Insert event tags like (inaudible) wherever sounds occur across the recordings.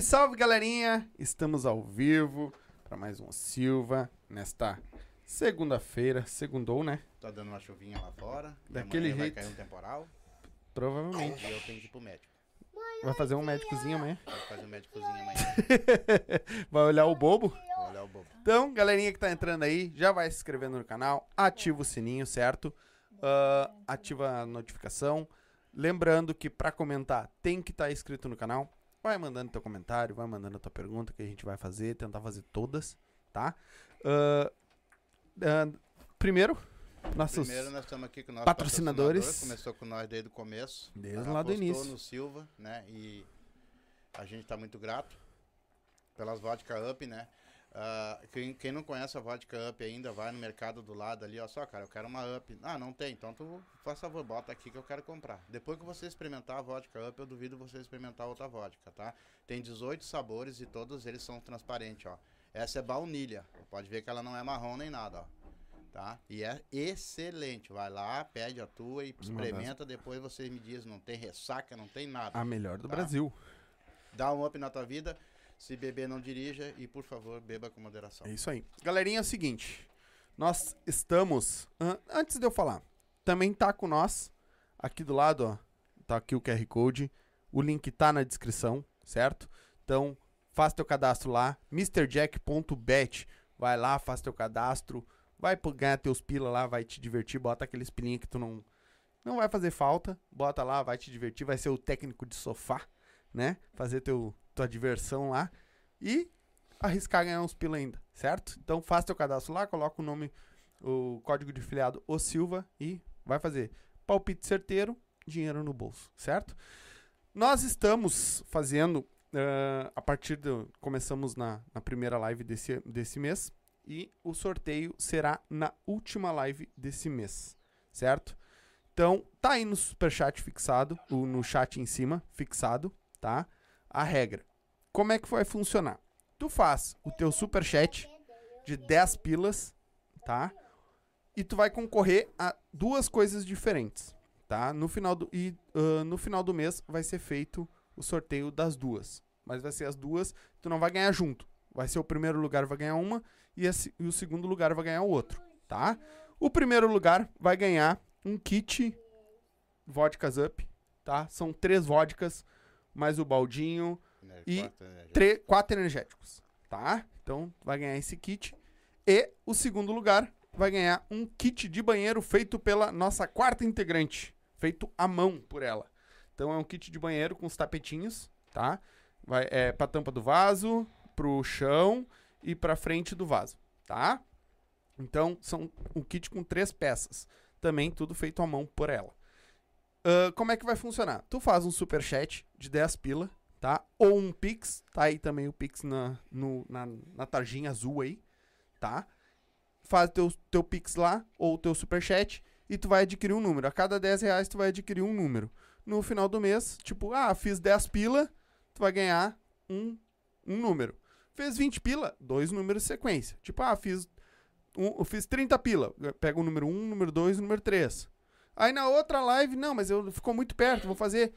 Salve, salve, galerinha! Estamos ao vivo para mais um Silva nesta segunda-feira. Segundou, né? Tá dando uma chuvinha lá fora. Daquele jeito. Vai cair um temporal. Provavelmente. E eu tenho que ir pro médico. Vai fazer um médicozinho amanhã. Vou fazer um médicozinho (laughs) amanhã. Vai olhar o bobo. Vou olhar o bobo. Então, galerinha que tá entrando aí, já vai se inscrevendo no canal, ativa o sininho, certo? Ah, ativa a notificação. Lembrando que pra comentar tem que estar inscrito no canal. Vai mandando teu comentário, vai mandando a tua pergunta que a gente vai fazer, tentar fazer todas, tá? Ah, ah, primeiro, nossos Primeiro nós estamos aqui com o nosso patrocinadores. patrocinador, Começou com nós desde o começo. Desde lá do início. no Silva, né? E a gente tá muito grato pelas vodka up, né? Ah, quem, quem não conhece a vodka up ainda, vai no mercado do lado ali, ó, só, cara, eu quero uma up. Ah, não tem, então tu faz favor, bota aqui que eu quero comprar. Depois que você experimentar a vodka up, eu duvido você experimentar outra vodka, tá? Tem 18 sabores e todos eles são transparentes, ó. Essa é baunilha, pode ver que ela não é marrom nem nada, ó. Tá? E é excelente. Vai lá, pede a tua e experimenta. Depois você me diz, não tem ressaca, não tem nada. a melhor do Tá. Brasil. Dá um up na tua vida. Se beber, não dirija. E, por favor, beba com moderação. É isso aí. Galerinha, é o seguinte. Nós estamos. an- antes de eu falar, também tá com nós. Aqui do lado, ó. Tá aqui o QR Code. O link tá na descrição, certo? Então, faz teu cadastro lá. MrJack.bet. Vai lá, faz teu cadastro. Vai ganhar teus pila lá, vai te divertir. Bota aqueles pilinhos que tu não. Não vai fazer falta. Bota lá, vai te divertir. Vai ser o técnico de sofá, né? Fazer teu, tua diversão lá. E arriscar ganhar uns pila ainda, certo? Então faça teu cadastro lá, coloca o nome, o código de filiado O Silva e vai fazer palpite certeiro, dinheiro no bolso, certo? Nós estamos fazendo ah, a partir do começamos na, na primeira live desse, desse mês e o sorteio será na última live desse mês, certo? Então tá aí no superchat fixado, no chat em cima fixado, tá? A regra. Como é que vai funcionar? Tu faz o teu superchat de 10 pilas, tá? E tu vai concorrer a duas coisas diferentes, tá? No final do, e ah, no final do mês vai ser feito o sorteio das duas. Mas vai ser as duas, tu não vai ganhar junto. Vai ser o primeiro lugar vai ganhar uma e, esse- e o segundo lugar vai ganhar o outro, tá? O primeiro lugar vai ganhar um kit Vodkas Up, tá? São três vodkas, mais o baldinho, E né, já. tre- quatro energéticos, tá? Então vai ganhar esse kit. E o segundo lugar vai ganhar um kit de banheiro feito pela nossa quarta integrante, feito à mão por ela. Então é um kit de banheiro com os tapetinhos, tá? Vai é para tampa do vaso, pro chão e pra frente do vaso, tá? Então são um kit com três peças, também tudo feito à mão por ela. Ahn, como é que vai funcionar? Tu faz um superchat de 10 pila, tá? Ou um Pix, tá aí também o Pix na, no, na, na tarjinha azul aí, tá? Faz teu, teu Pix lá, ou teu Superchat, e tu vai adquirir um número. A cada 10 reais tu vai adquirir um número. No final do mês, tipo, ah, fiz 10 pila, tu vai ganhar um, um número. Fez 20 pila, dois números sequência. Tipo, ah, fiz, um, eu fiz 30 pila, pega o número 1, número 2 e número 3. Aí na outra live, não, mas eu ficou muito perto, vou fazer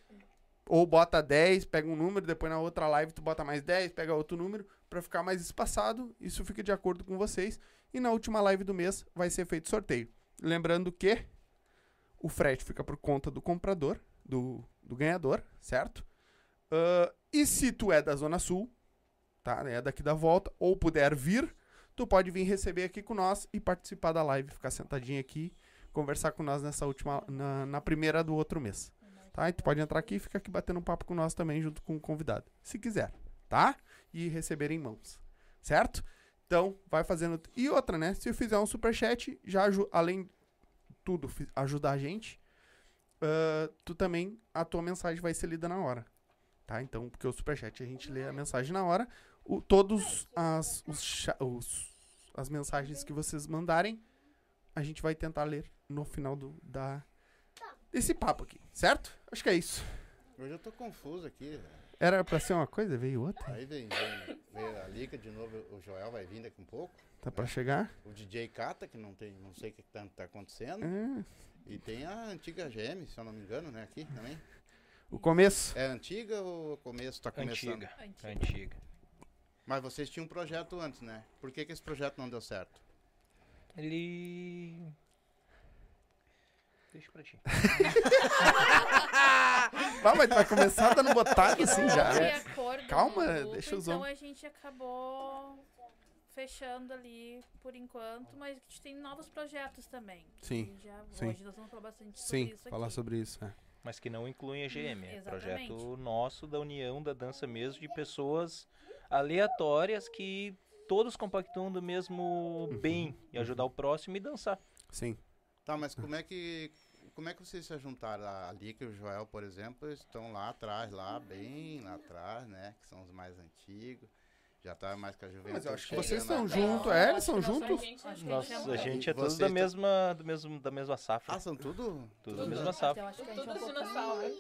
ou bota 10, pega um número, depois na outra live tu bota mais 10, pega outro número, pra ficar mais espaçado. Isso fica de acordo com vocês. E na última live do mês vai ser feito sorteio. Lembrando que o frete fica por conta do comprador, do, do ganhador, certo? Ah, e se tu é da Zona Sul, tá? É daqui da volta, ou puder vir, tu pode vir receber aqui com nós e participar da live, ficar sentadinho aqui, conversar com nós nessa última, na, na primeira do outro mês. Tá? E tu pode entrar aqui e ficar aqui batendo um papo com nós também, junto com o convidado. Se quiser, tá? E receber em mãos. Certo? Então, vai fazendo. E outra, né? Se eu fizer um superchat, já além de tudo ajudar a gente, ah, tu também, a tua mensagem vai ser lida na hora. Tá? Então, porque o superchat a gente lê a mensagem na hora. O, todos as, os, os- as mensagens que vocês mandarem, a gente vai tentar ler no final do, da, desse papo aqui, certo? Acho que é isso. Hoje eu tô confuso aqui. Era pra ser uma coisa, veio outra. Aí vem, vem, vem a Lica de novo, o Joel vai vir daqui um pouco. Tá pra chegar? O DJ Cata, que não tem, não sei o que tá, tá acontecendo. É. E tem a antiga GM, se eu não me engano, né, aqui também. O começo. É antiga ou o começo tá começando? Antiga. Antiga. Antiga. Mas vocês tinham um projeto antes, né? Por que, que esse projeto não deu certo? Ele. Deixa pra ti. (laughs) Vai, mas vai começar dando botada Que assim já. acordo Calma, grupo, deixa os Então homens. a gente acabou fechando ali por enquanto, mas a gente tem novos projetos também. Sim, Já, sim. Hoje nós vamos falar bastante sobre Sim, isso falar aqui. sobre isso. É. Mas que não incluem a GM. É Exatamente. projeto nosso da união da dança mesmo, de pessoas aleatórias que todos compactuam do mesmo bem e ajudar o próximo e dançar. Sim. Tá, mas como é que como é que vocês se juntaram? A Lica e o Joel, por exemplo, estão lá atrás, lá, bem lá atrás, né? Que são os mais antigos. Já tá mais com a juventude. Mas eu acho que vocês estão juntos, é? Eles são que juntos? somos- acho que a gente Nossa, é a gente é todos da mesma, do mesmo, da mesma safra. Ah, são tudo? Tudo da Tudo. mesma safra. acho que a gente é Todos pouquinho- dinossauros.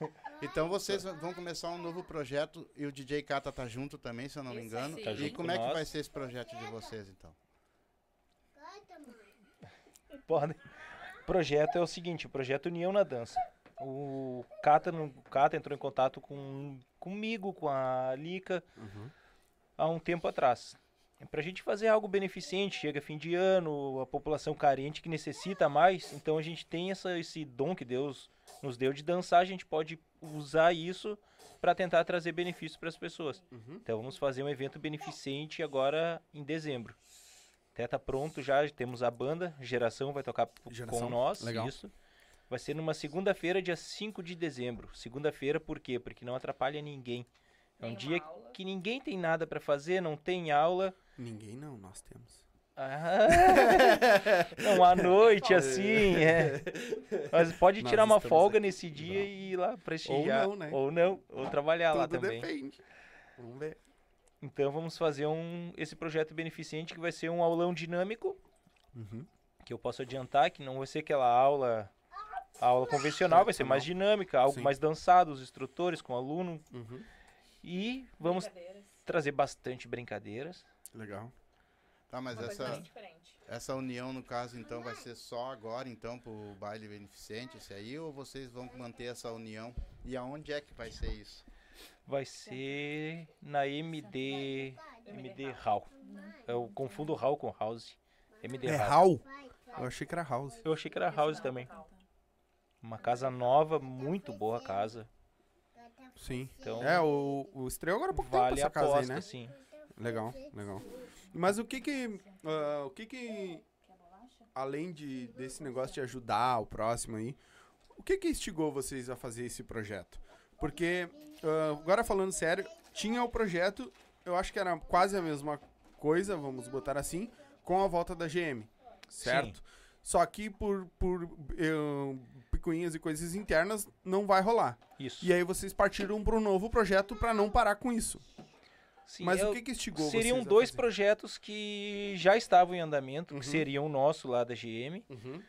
(laughs) Então vocês vão começar um novo projeto e o DJ Kata tá junto também, se eu não me engano. Tá e como com é que vai ser esse projeto de vocês, então? Podem. O projeto é o seguinte, o projeto União na Dança. O Cata, no- o Cata entrou em contato com, comigo, com a Lica, Uhum. há um tempo atrás. Para a gente fazer algo beneficente, chega fim de ano, a população carente que necessita mais, então a gente tem essa, esse dom que Deus nos deu de dançar, a gente pode usar isso para tentar trazer benefícios para as pessoas. Uhum. Então vamos fazer um evento beneficente agora em dezembro. Até tá pronto já, temos a banda, Geração vai tocar Geração, com nós, legal. isso. Vai ser numa segunda-feira, dia 5 de dezembro. Segunda-feira por quê? Porque não atrapalha ninguém. É um Tem dia que ninguém tem nada para fazer, não tem aula. Ninguém não, nós temos. Ah, (laughs) não, à noite assim, é. Mas pode Nós tirar uma folga aqui. nesse dia e ir lá prestigiar. não, né? Ou não, ou trabalhar lá Tudo também. depende. Vamos ver. Então vamos fazer um esse projeto beneficente que vai ser um aulão dinâmico, Uhum. que eu posso adiantar que não vai ser aquela aula a aula convencional, vai ser mais dinâmica, algo Sim. mais dançado, os instrutores com o aluno Uhum. e vamos trazer bastante brincadeiras. Legal. Tá, mas Uma essa, essa união, no caso, então, vai ser só agora, então, pro baile beneficente, esse aí, ou vocês vão manter essa união? E aonde é que vai ser isso? Vai ser na MD MD Hall. Eu confundo Hall com House. MD É Hall. Hall? Eu achei que era House. Eu achei que era House também. Uma casa nova, muito boa a casa. Sim. Então É, o, o estreou agora há pouco tempo vale a essa casa aí, né? sim. Legal, legal. Mas o que que... ah, o que que... Além de, desse negócio de ajudar o próximo aí, o que que instigou vocês a fazer esse projeto? Porque, ah, agora falando sério, tinha o projeto, eu acho que era quase a mesma coisa, vamos botar assim, com a volta da GM, certo? Só que por, por eh, picuinhas e coisas internas, não vai rolar. Isso. E aí vocês partiram para um novo projeto para não parar com isso. Sim, Mas eu- o que que instigou seriam dois projetos que já estavam em andamento, Uhum. que seriam o nosso lá da GM, Uhum.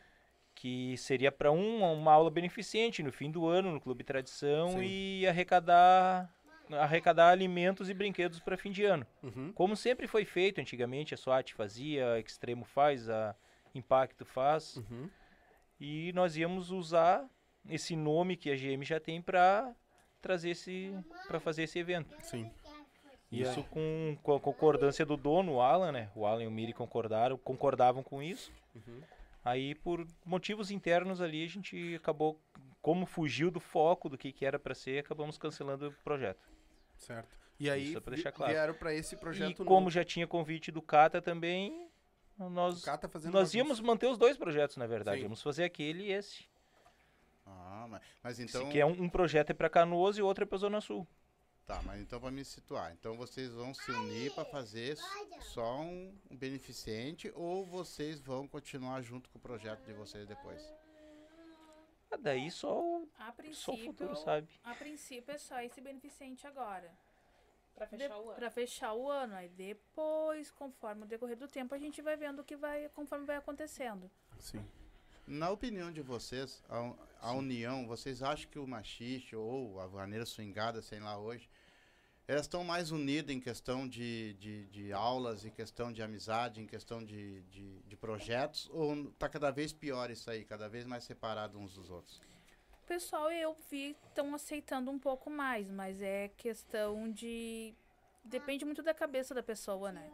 Que seria para um, uma aula beneficente no fim do ano no Clube Tradição Sim. e arrecadar arrecadar alimentos e brinquedos para fim de ano. Uhum. Como sempre foi feito antigamente, a SWAT fazia, a Extremo faz, a Impacto faz, Uhum. e nós íamos usar esse nome que a GM já tem para trazer esse para fazer esse evento. Sim. Isso com, com a concordância do dono, o Alan, né? O Alan e o Miri concordaram, concordavam com isso. Uhum. Aí, por motivos internos ali, a gente acabou, como fugiu do foco do que, que era para ser, acabamos cancelando o projeto. Certo. E aí Isso é pra claro. vieram para esse projeto e como novo. já tinha convite do Cata também, nós, fazendo nós íamos manter os dois projetos, na verdade. Sim. Íamos fazer aquele e esse. Ah, mas, mas Então... então... Que é um, um projeto é para Canoas e o outro é para Zona Sul. Tá, mas então para me situar, então vocês vão se unir para fazer só um beneficente ou vocês vão continuar junto com o projeto de vocês depois? Ah, daí só, o- A só o princípio, futuro sabe. a princípio é só esse beneficente agora. Pra fechar o ano. Pra fechar o ano. Aí depois, conforme o decorrer do tempo, a gente vai vendo o que vai, conforme vai acontecendo. Sim. Na opinião de vocês, a, a união, vocês acham que o machiste ou a vaneira swingada, sei lá hoje, elas estão mais unidas em questão de, de, de aulas, em questão de amizade, em questão de, de, de projetos, ou tá cada vez pior isso aí, cada vez mais separado uns dos outros? O pessoal eu vi estão aceitando um pouco mais, mas é questão de. Depende muito da cabeça da pessoa, né?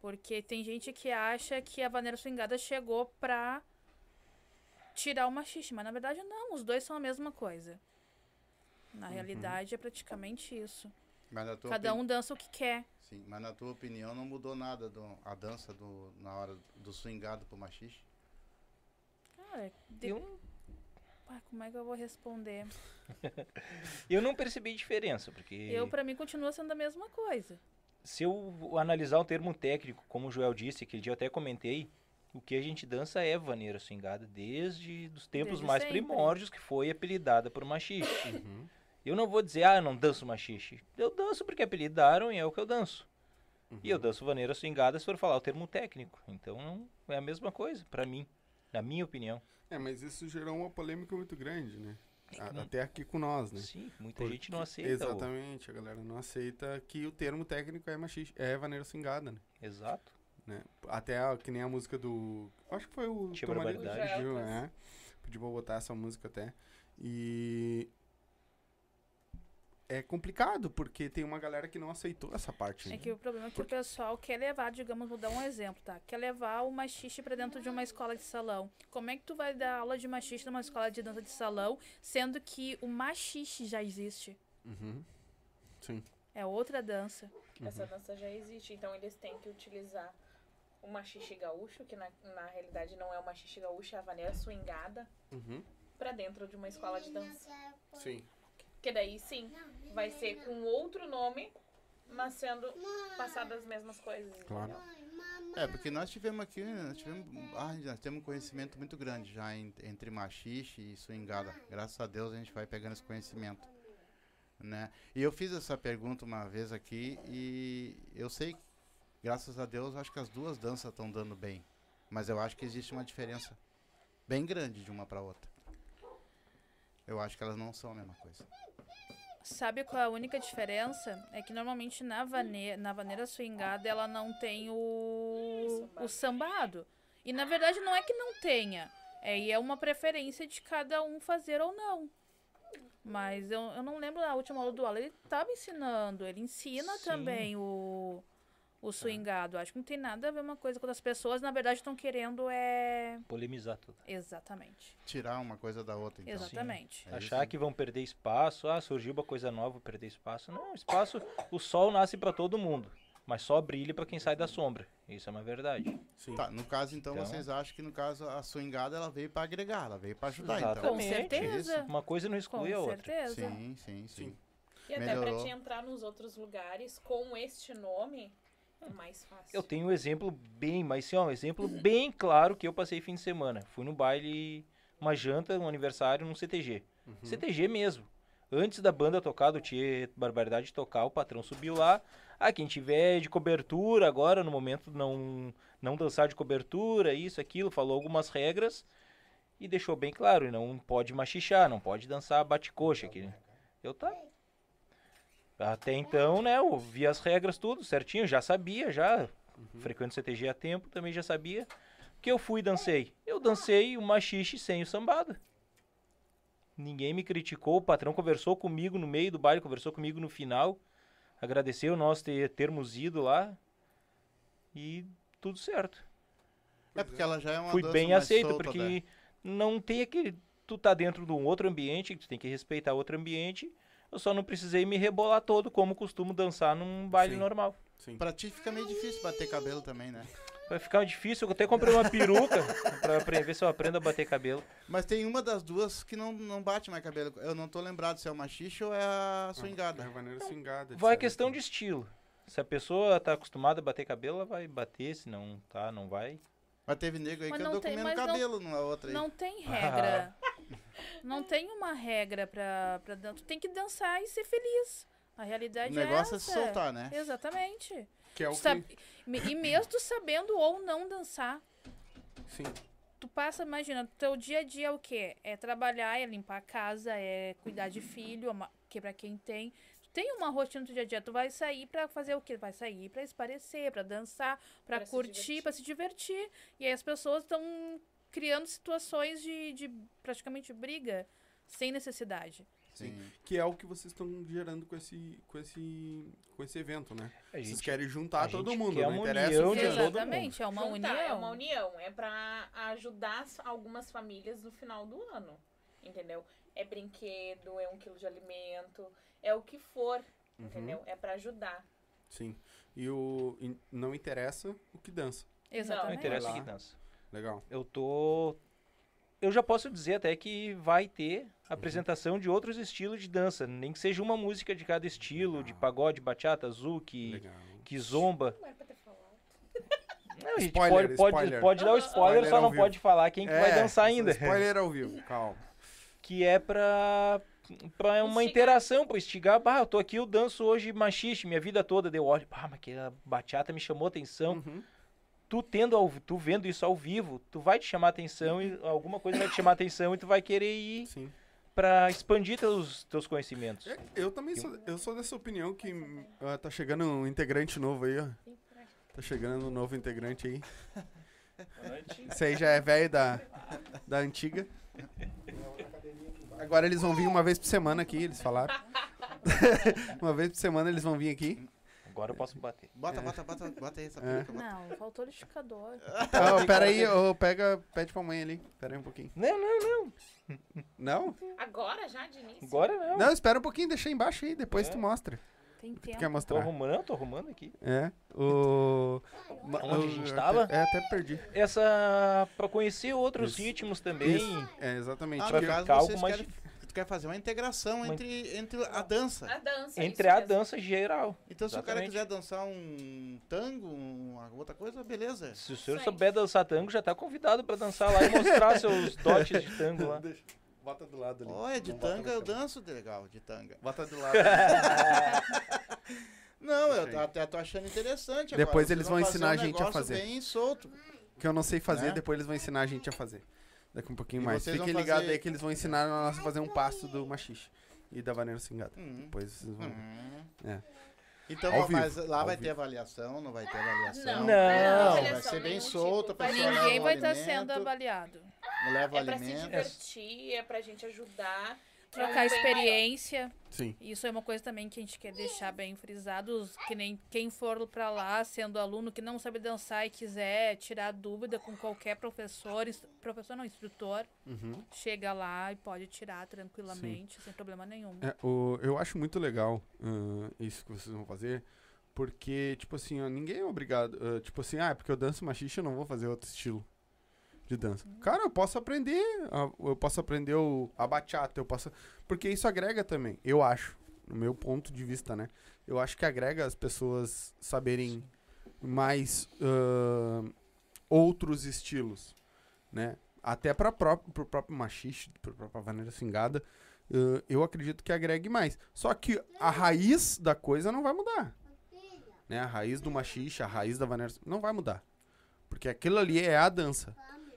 Porque tem gente que acha que a vaneira swingada chegou pra tirar o machiste, mas na verdade não, os dois são a mesma coisa. Na realidade é praticamente isso. Mas na tua Cada opini- um dança o que quer. Sim, mas na tua opinião não mudou nada do, a dança do, na hora do swingado pro machixe? Cara, de... Eu, Ah, como é que eu vou responder? (laughs) eu não percebi diferença, porque Eu, pra mim, continua sendo a mesma coisa. se eu analisar o termo técnico, como o Joel disse, aquele dia eu até comentei, o que a gente dança é vaneira swingada desde os tempos Desde mais sempre. primórdios que foi apelidada por machixe. Uhum. Eu não vou dizer, ah, eu não danço machixe. Eu danço porque apelidaram e é o que eu danço. E eu danço vaneira swingada se for falar o termo técnico. Então não é a mesma coisa, pra mim, na minha opinião. É, mas isso gerou uma polêmica muito grande, né? A- não- Até aqui com nós, né? Sim, muita Porque- gente não aceita. Exatamente, a galera não aceita que o termo técnico é machista, é vaneira swingada, né? Exato. Né? Até a- que nem a música do. Acho que foi o Tia teu marido que pediu, né? Pediu pra botar essa música até. E. É complicado, porque tem uma galera que não aceitou essa parte. É né? que o problema é que o pessoal quer levar, digamos, vou dar um exemplo, tá? Quer levar o machiste pra dentro de uma escola de salão. Como é que tu vai dar aula de machiste numa escola de dança de salão, sendo que o machiste já existe? Uhum. Sim. É outra dança. Essa dança já existe, então eles têm que utilizar o machixe gaúcho, que na, na realidade não é o machixe gaúcho, é a vaneira swingada, Uhum. pra dentro de uma escola de dança. Sim. Porque daí sim, vai ser com outro nome, mas sendo passadas as mesmas coisas. Claro. entendeu? É, porque nós tivemos aqui, nós, tivemos, ah, nós temos um conhecimento muito grande já en- entre machixe e swingada. Graças a Deus a gente vai pegando esse conhecimento. Né? E eu fiz essa pergunta uma vez aqui e eu sei, que, graças a Deus, acho que as duas danças estão dando bem. Mas eu acho que existe uma diferença bem grande de uma para outra. Eu acho que elas não são a mesma coisa. Sabe qual é a única diferença? É que normalmente na, vane na vaneira swingada ela não tem o, o sambado. E na verdade não é que não tenha. É, e é uma preferência de cada um fazer ou não. Mas eu, eu não lembro na última aula do Alan, ele estava ensinando. Ele ensina Sim. também o, o swingado. Acho que não tem nada a ver uma coisa com as pessoas, na verdade, estão querendo é. Polemizar tudo. Exatamente. Tirar uma coisa da outra, então. Exatamente. É Achar isso. que vão perder espaço, ah, surgiu uma coisa nova, vou perder espaço. Não, espaço, o sol nasce pra todo mundo, mas só brilha pra quem sai da sombra. Isso é uma verdade. Sim. Tá, no caso, então, Então- vocês acham que no caso a swingada ela veio para agregar, ela veio para ajudar, então. Com Exatamente. certeza. Uma coisa não Com exclui a outra. certeza. Sim, sim, sim. Sim. E até pra Melhorou. te entrar nos outros lugares com este nome, é mais fácil. Eu tenho um exemplo bem, mas assim, ó, um exemplo bem claro que eu passei fim de semana. Fui no baile, uma janta, um aniversário num CTG. Uhum. CTG mesmo. Antes da banda tocar, do Tia Barbaridade tocar, o patrão subiu lá. Ah, quem tiver de cobertura agora, no momento, não, não dançar de cobertura, isso, aquilo, falou algumas regras e deixou bem claro, não pode machichar, não pode dançar bate-coxa. Que eu tá. Até então, né, eu vi as regras tudo certinho, já sabia, já. Frequento CTG há tempo, também já sabia. Que eu fui e dancei. Eu dancei o machixe sem o sambado. Ninguém me criticou, o patrão conversou comigo no meio do baile, conversou comigo no final. Agradeceu nós ter, termos ido lá. E tudo certo. É porque ela já é uma Fui dança bem mais aceito, solta, porque né? não tem aquele. Tu tá dentro de um outro ambiente, tu tem que respeitar outro ambiente. Eu só não precisei me rebolar todo, como costumo dançar num baile Sim. normal. Sim. Pra ti fica meio difícil bater cabelo também, né? Vai ficar difícil, eu até comprei uma peruca (laughs) pra, ver se eu aprendo a bater cabelo. Mas tem uma das duas que não, não bate mais cabelo. Eu não tô lembrado se é o machixe ou é a É swingada. a vaneira swingada. Vai questão que- de estilo. Se a pessoa tá acostumada a bater cabelo, ela vai bater, se não tá, não vai. Mas teve nego aí Mas que não andou tem- comendo mas não- cabelo numa outra aí. Não tem regra. (laughs) não tem uma regra pra, pra dançar. Tu tem que dançar e ser feliz. A o realidade negócio é é essa. se soltar, né? Exatamente. Que é o sab- que... E mesmo tu sabendo ou não dançar, Sim. tu passa, imagina, teu dia a dia é o quê? É trabalhar, é limpar a casa, é cuidar de filho, que pra quem tem. Tu tem uma rotina no teu dia a dia, tu vai sair pra fazer o quê? Vai sair pra esparecer, pra dançar, pra, Pra se curtir, divertir. pra se divertir. E aí as pessoas estão criando situações de, de praticamente briga sem necessidade. Sim. Que é o que vocês estão gerando com esse, com esse, com esse evento, né? A Vocês gente, querem juntar a todo mundo, não interessa união o de que- todo mundo. Exatamente, é uma Juntar, união. É uma união. É pra ajudar as- algumas famílias no final do ano. Entendeu? É brinquedo, é um quilo de alimento, é o que for. Uhum. Entendeu? É pra ajudar. Sim. E o e não interessa o que dança. não Exatamente. interessa Vai que dança. Legal. Eu tô. Eu já posso dizer até que vai ter Uhum. apresentação de outros estilos de dança. Nem que seja uma música de cada estilo, de pagode, bachata, zouk, Legal. kizomba. Não é pra ter falado. Não, a gente Spoiler, pode, pode, spoiler. pode dar o spoiler, Spoiler só não vivo. pode falar quem que vai É, dançar ainda. (laughs) Spoiler ao vivo, calma. Que é pra, pra uma Instigar. interação, pra instigar. Bah, eu tô aqui, eu danço hoje machixe, minha vida toda. Deu olho, bah, mas que a bachata me chamou atenção. Uhum. Tu tendo ao, tu vendo isso ao vivo, tu vai te chamar atenção e alguma coisa vai te chamar atenção e tu vai querer ir Sim. pra expandir teus teus conhecimentos. É, Eu também sou, eu sou dessa opinião que ah, tá chegando um integrante novo aí, ó. Tá chegando um novo integrante aí. Esse aí já é velho da, da antiga. Agora eles vão vir uma vez por semana aqui, eles falaram. (laughs) uma vez por semana eles vão vir aqui. Agora eu posso bater. Bota, bota, bota, bota aí essa É. peruca, bota. Não, faltou liquidificador. (laughs) Ó, pera aí, ô, pega, pede pra mãe ali. Pera aí um pouquinho. Não, não, não. Não? Agora já, de início? Agora não. Não, espera um pouquinho, deixa aí embaixo aí, depois É. tu mostra. Tem Tu tempo. quer Tô mostrar? arrumando, não, tô arrumando aqui. É. O. Onde a gente eu tava? até- É, até perdi. Essa pra conhecer outros Isso. ritmos também. Isso. É, exatamente. Ah, Vai no caso, vocês mais querem, tu quer fazer uma integração Uma- entre, entre a dança. A dança. Entre a mesmo. dança geral. Então, se o cara Exatamente. quiser dançar um tango, uma outra coisa, beleza. Se o senhor Sim. souber dançar tango, já tá convidado pra dançar lá e mostrar (laughs) seus dotes de tango lá. Deixa. Bota do lado ali. Olha, de Não tanga eu danço de legal, de tanga. Bota do lado. (laughs) Não, eu até tô achando interessante Depois agora. eles vão ensinar um a gente a fazer. bem solto. que eu não sei fazer, Né? depois eles vão ensinar a gente a fazer. Daqui um pouquinho E mais. Fiquem ligados fazer- aí que eles vão ensinar nós a fazer um passo do machixe e da vaneira cingada. Hum. Depois vocês vão. Hum. É. Então, ó, mas lá ao vai vivo. ter avaliação, não vai ter avaliação. Não, Não. não, Vai ser bem solto, a leva Ninguém vai estar alimento, sendo avaliado. Leva É pra se alimento. divertir, é pra gente ajudar. É Trocar maior. experiência. Sim. Isso é uma coisa também que a gente quer deixar bem frisado, que nem quem for pra lá sendo aluno que não sabe dançar e quiser tirar dúvida com qualquer professor, professor não, instrutor, Uhum. chega lá e pode tirar tranquilamente, sem problema nenhum. É, o, eu acho muito legal ah, isso que vocês vão fazer, porque, tipo assim, ó, ninguém é obrigado. ah, tipo assim, ah, é porque eu danço machixe, eu não vou fazer outro estilo de dança. Cara, eu posso aprender. eu posso aprender o, a bachata, eu posso. Porque isso agrega também, eu acho. No meu ponto de vista, né? Eu acho que agrega as pessoas saberem mais ah, outros estilos, né? Até para próprio, pro próprio machixe, para própria vaneira cingada, Uh, eu acredito que agregue mais. Só que a raiz da coisa não vai mudar. Né? A raiz do machixe, a raiz da vaneira não vai mudar. Porque aquilo ali é a dança.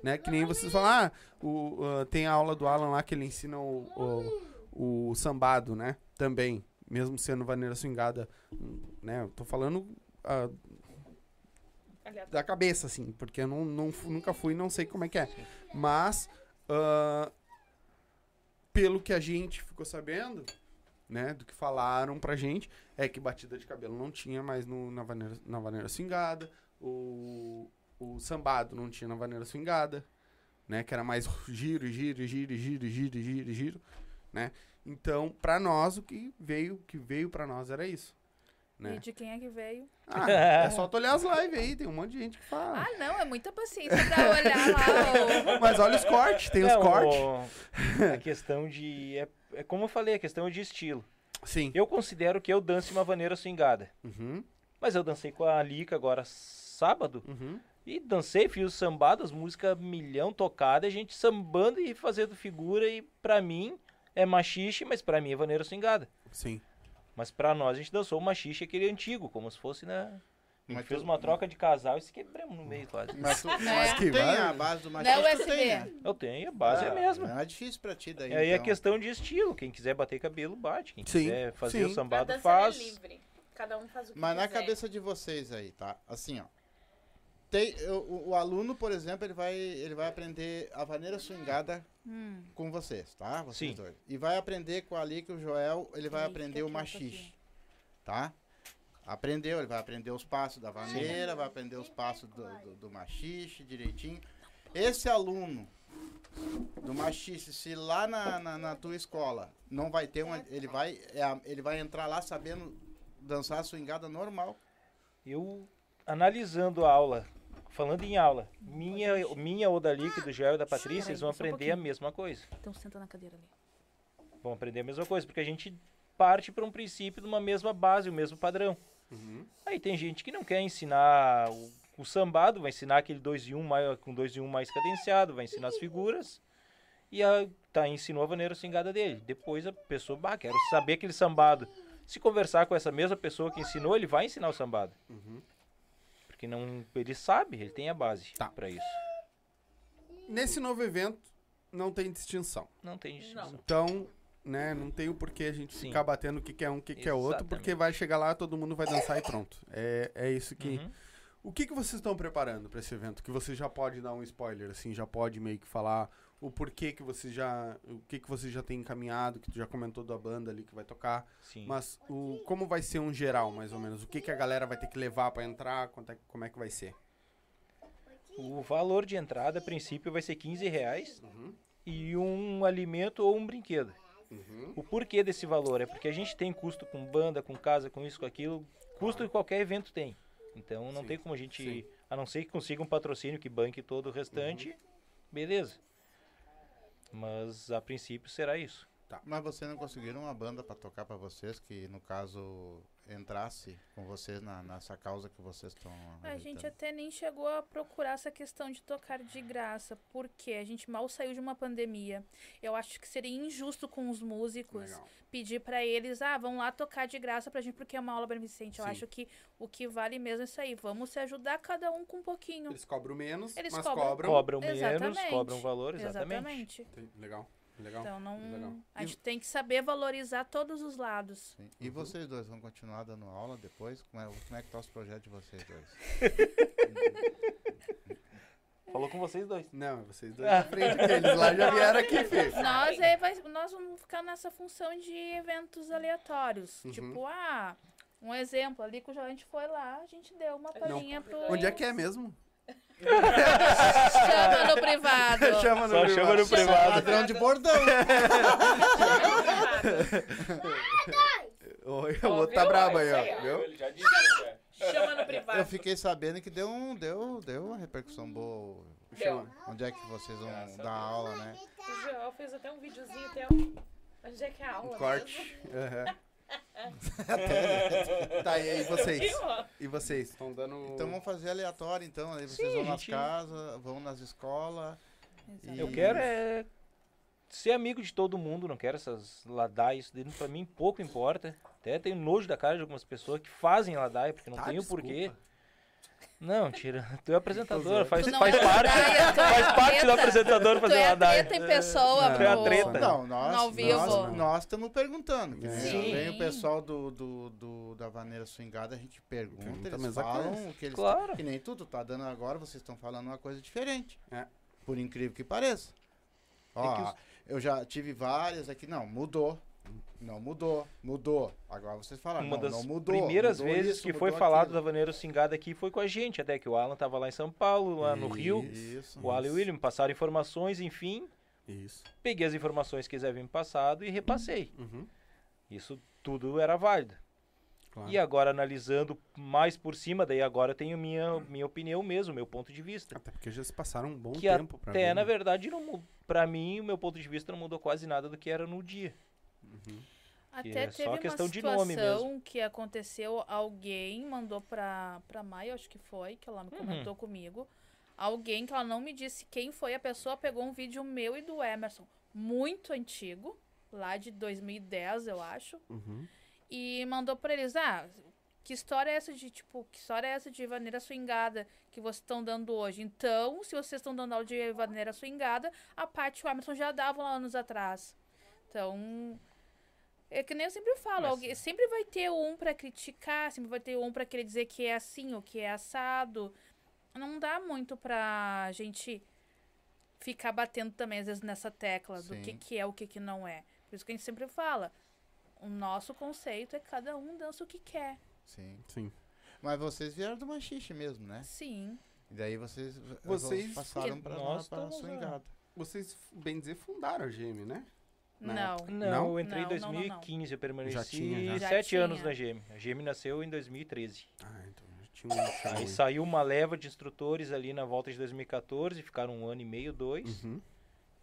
Né? Que nem vocês falam, ah, o, uh, tem a aula do Alan lá que ele ensina o, o, o sambado, né? Também. Mesmo sendo vaneira swingada. Né? Tô falando Aliás, da cabeça, assim, porque eu não, não nunca fui não sei como é que é. Mas, ah, pelo que a gente ficou sabendo, né, do que falaram pra gente, é que batida de cabelo não tinha mais no, na, vaneira, na vaneira swingada, o, o sambado não tinha na vaneira swingada, né, que era mais giro, giro, giro, giro, giro, giro, giro, né. Então, pra nós, o que veio, que veio pra nós era isso, né. E de quem é que veio? Ah, (laughs) é só tu olhar as lives aí, tem um monte de gente que fala. Ah, não, é muita paciência pra olhar lá. (laughs) Mas olha os cortes, tem os Não, cortes. o- A questão de. É, é como eu falei, a questão é de estilo. Sim. Eu considero que eu dance uma vaneira swingada. Uhum, Mas eu dancei com a Lica agora sábado. uhum. E dancei, fiz sambadas, música milhão tocada, a gente sambando e fazendo figura. E pra mim é machixe, mas pra mim é vaneira swingada. Sim. Mas pra nós a gente dançou o machixe aquele antigo, como se fosse na. A gente Mas fez tu- uma troca de casal e se quebramos no meio quase. Mas tu, (laughs) É. mas tu Que tem vai. a base do Não é machismo, tu USB. tem, né? Eu tenho, a base é a mesma. Não é difícil pra ti daí, E aí é então. questão de estilo. Quem quiser bater cabelo, bate. Quem Sim, quiser fazer sim. o sambado, faz. é livre. Cada um faz o que Mas na quiser. cabeça de vocês aí, tá? Assim, ó. Tem, o, o aluno, por exemplo, ele vai, ele vai aprender a vaneira swingada Hum, com vocês, tá? Vocês Sim. dois. E vai aprender com ali que o Joel, ele vai aprender o machixe, tá? Aprendeu, ele vai aprender os passos da vaneira, vai aprender os passos do, do, do machixe direitinho. Esse aluno do machixe, se lá na, na, na tua escola não vai ter uma, ele vai, é ele vai entrar lá sabendo dançar a swingada normal. Eu, analisando a aula, falando em aula, minha, minha ou da Lick, do Joel e da Patrícia, eles vão um aprender a mesma coisa. então senta na cadeira ali. Vão aprender a mesma coisa, porque a gente parte para um princípio de uma mesma base, o mesmo padrão. Uhum. Aí tem gente que não quer ensinar o, o sambado, vai ensinar aquele 2 em 1 mais, com 2 em 1 mais cadenciado, vai ensinar as figuras. E a, tá, ensinou a vaneira swingada dele. Depois a pessoa, bah, quero saber aquele sambado. Se conversar com essa mesma pessoa que ensinou, ele vai ensinar o sambado. Uhum. Porque não, ele sabe, ele tem a base Tá. para isso. Nesse novo evento, não tem distinção. Não tem distinção. Então, né, não tem o porquê a gente Sim. ficar batendo o que, que é um, o que, que é outro, porque vai chegar lá, todo mundo vai dançar e pronto. É, é isso que. Uhum. O que, que vocês estão preparando para esse evento? Que você já pode dar um spoiler, assim, já pode meio que falar o porquê que você já. O que, que você já tem encaminhado, que tu já comentou da banda ali que vai tocar. Sim. Mas o, como vai ser um geral, mais ou menos? O que, que a galera vai ter que levar para entrar? Quanto é- como é que vai ser? O valor de entrada, a princípio, vai ser 15 reais Uhum. e um alimento ou um brinquedo. Uhum. O porquê desse valor é porque a gente tem custo com banda, com casa, com isso, com aquilo. Custo que qualquer evento tem. Então não Sim, tem como a gente, sim. a não ser que consiga um patrocínio que banque todo o restante, beleza. Mas a princípio será isso. Mas vocês não conseguiram uma banda pra tocar pra vocês que, no caso, entrasse com vocês na, nessa causa que vocês estão. A gente até nem chegou a procurar essa questão de tocar de graça, porque a gente mal saiu de uma pandemia. Eu acho que seria injusto com os músicos Legal. pedir pra eles, ah, vão lá tocar de graça pra gente porque é uma aula beneficente. Eu Sim. acho que o que vale mesmo é isso aí. Vamos se ajudar cada um com um pouquinho. Eles cobram menos, Eles mas cobram- cobram. Cobram menos, Exatamente. cobram valor, exatamente. Tem- Legal, legal. Então não. Legal. A gente tem que saber valorizar todos os lados. Sim. E vocês dois vão continuar dando aula depois? Como é, como é que tá os projetos de vocês dois? (laughs) Falou com vocês dois. Não, vocês dois (laughs) na frente que eles lá já vieram aqui, filho. Nós, aí vai, nós vamos ficar nessa função de eventos aleatórios. Uhum. Tipo, ah, um exemplo, ali que a gente foi lá, a gente deu uma palhinha pro. Onde é que é mesmo? Chama no privado. (laughs) Chama Só chama no privado. Padrão de bordão! (laughs) Oi, o outro tá brabo aí, ó. Viu? Ele já disse, Chama no privado. Eu fiquei sabendo que deu, um, deu, deu uma repercussão boa. Deu. Onde é que vocês vão Graças a dar aula, né? O Joel fez até um videozinho até Onde é que é a aula? Um corte. Aham. (laughs) tá, e aí vocês? E vocês? Estão dando. Então vamos fazer aleatório, então. Aí vocês Sim, vão nas gente. casas, vão nas escolas. Exato. Eu quero é ser amigo de todo mundo, não quero essas ladaia, isso daí pra mim pouco importa. Até tenho nojo da cara de algumas pessoas que fazem ladaia, porque não Tá, tem o desculpa. porquê. Não, tira. (laughs) Tu é apresentador, faz, Tu faz é parte. tu é Faz parte do apresentador fazer é a ladaia. treta em pessoa, Não, é pro- treta. Não, nós Ao vivo. nós nós estamos perguntando. Sim. Vem o pessoal do, do, do- da vaneira swingada, a gente pergunta, Pergunta eles falam coisa. o que eles Claro. Que nem tudo tá dando agora, vocês estão falando uma coisa diferente. É. Por incrível que pareça. Ó, que os- eu já tive várias aqui, não, mudou. Não mudou, mudou. Agora vocês falaram, Uma não, das não mudou. primeiras mudou vezes isso, que foi falado aquilo. da Vaneiro Singada aqui foi com a gente, até que o Alan tava lá em São Paulo, lá no Rio. Isso. O Alan e o William passaram informações, enfim. Isso. Peguei as informações que eles haviam passado e repassei. Uhum. Isso tudo era válido. Claro. E agora, analisando mais por cima, daí agora eu tenho minha, minha opinião mesmo, meu ponto de vista. Até porque já se passaram um bom Que tempo pra até, ver, na né? verdade, pra mim, o meu ponto de vista não mudou quase nada do que era no dia. Uhum. Até é teve uma situação que aconteceu, alguém mandou pra, pra Maia, acho que foi, que ela me Uhum. comentou comigo. Alguém que ela não me disse quem foi a pessoa, pegou um vídeo meu e do Emerson, muito antigo, lá de 2010, eu acho, Uhum. e mandou pra eles, ah, que história é essa de, tipo, que história é essa de vaneira swingada que vocês estão dando hoje? Então, se vocês estão dando aula de vaneira swingada, a parte o Emerson já davam lá anos atrás. Então, é que nem eu sempre falo, Mas- alguém, sempre vai ter um pra criticar, sempre vai ter um pra querer dizer que é assim ou que é assado. não dá muito pra gente ficar batendo também, às vezes, nessa tecla do Sim. que, que é o que, que não é. Por isso que a gente sempre fala. O nosso conceito é que cada um dança o que quer. Sim. Sim. Mas vocês vieram do machixe mesmo, né? Sim. E daí vocês, Vocês- passaram pra, Nós pra estamos, swingada. Vocês, bem dizer, fundaram a GM, né? Não. Não, Não? eu entrei em Não, não, não, não. 2015, eu permaneci Já tinha, já. Já sete tinha. anos na GM. A GM nasceu em 2013. Ah, então já tinha um Aí aí. saiu uma leva de instrutores ali na volta de 2014, ficaram um ano e meio, dois, Uhum.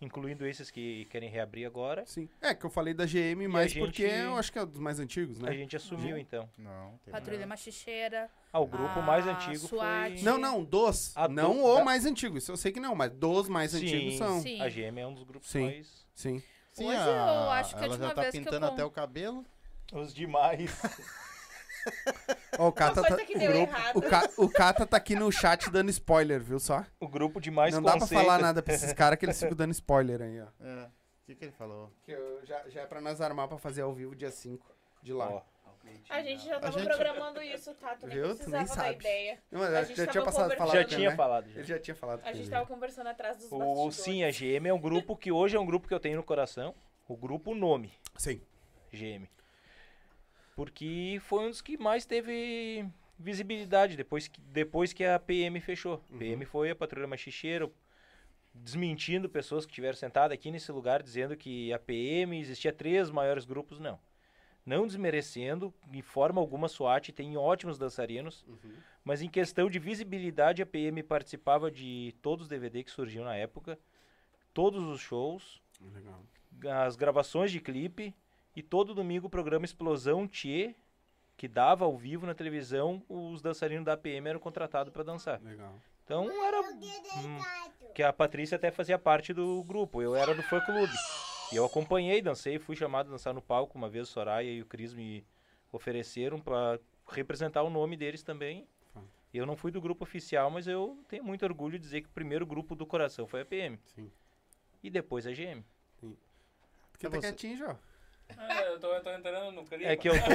incluindo esses que querem reabrir agora. Sim. É, que eu falei da GM, mas gente- porque eu acho que é dos mais antigos, né? A gente assumiu então. Não, tem Patrulha Machicheira. Ah, o grupo mais Ah, antigo SWAT. foi. Não, não, dos. Ah, não do- o mais antigo. Isso eu sei que não, mas dos mais Sim, antigos são. Sim. A GM é um dos grupos Sim. mais. Sim. Sim, Hoje a- eu acho que a ela última já tá vez que eu pintando até o cabelo. Os demais. (laughs) Ó, o Cata Uma tá, o, grupo- o, Ca- o Cata tá aqui no chat dando spoiler, viu só? o grupo de mais não dá pra falar nada pra (laughs) esses caras que eles ficam dando spoiler aí, ó. É. O que, que ele falou? Que eu- já, já é pra nós armar pra fazer ao vivo dia 5 de lá. Ó, A gente já tava gente- programando isso, tá? Tu nem? Tu precisava nem da sabe. ideia. Não, mas A já, gente já tava tinha passado falado já tinha né? falado. já. Ele já tinha falado A gente tava conversando atrás dos O, bastidores. sim, a GM é um grupo que hoje é um grupo que eu tenho no coração. O grupo Nome, Sim. GM. Porque foi um dos que mais teve visibilidade depois que, depois que a PM fechou. Uhum. PM foi a patrulha machicheira, desmentindo pessoas que estiveram sentadas aqui nesse lugar, dizendo que a PM existia três maiores grupos, não. Não desmerecendo, em forma alguma, a SWAT tem ótimos dançarinos, Uhum. mas em questão de visibilidade, a PM participava de todos os DVD que surgiam na época, todos os shows, Legal. as gravações de clipe e todo domingo o programa Explosão Tchê, que dava ao vivo na televisão, os dançarinos da PM eram contratados para dançar. Legal. Então era hum, que a Patrícia até fazia parte do grupo, eu era do fã clube. E eu acompanhei, dancei, fui chamado a dançar no palco uma vez, Soraya e o Cris me ofereceram para representar o nome deles também. Tá. Eu não fui do grupo oficial, mas eu tenho muito orgulho de dizer que o primeiro grupo do coração foi a PM. Sim. E depois a GM. Porque É tá você. quietinho já. Ah, eu, tô, eu tô entrando no clima. É que eu tô.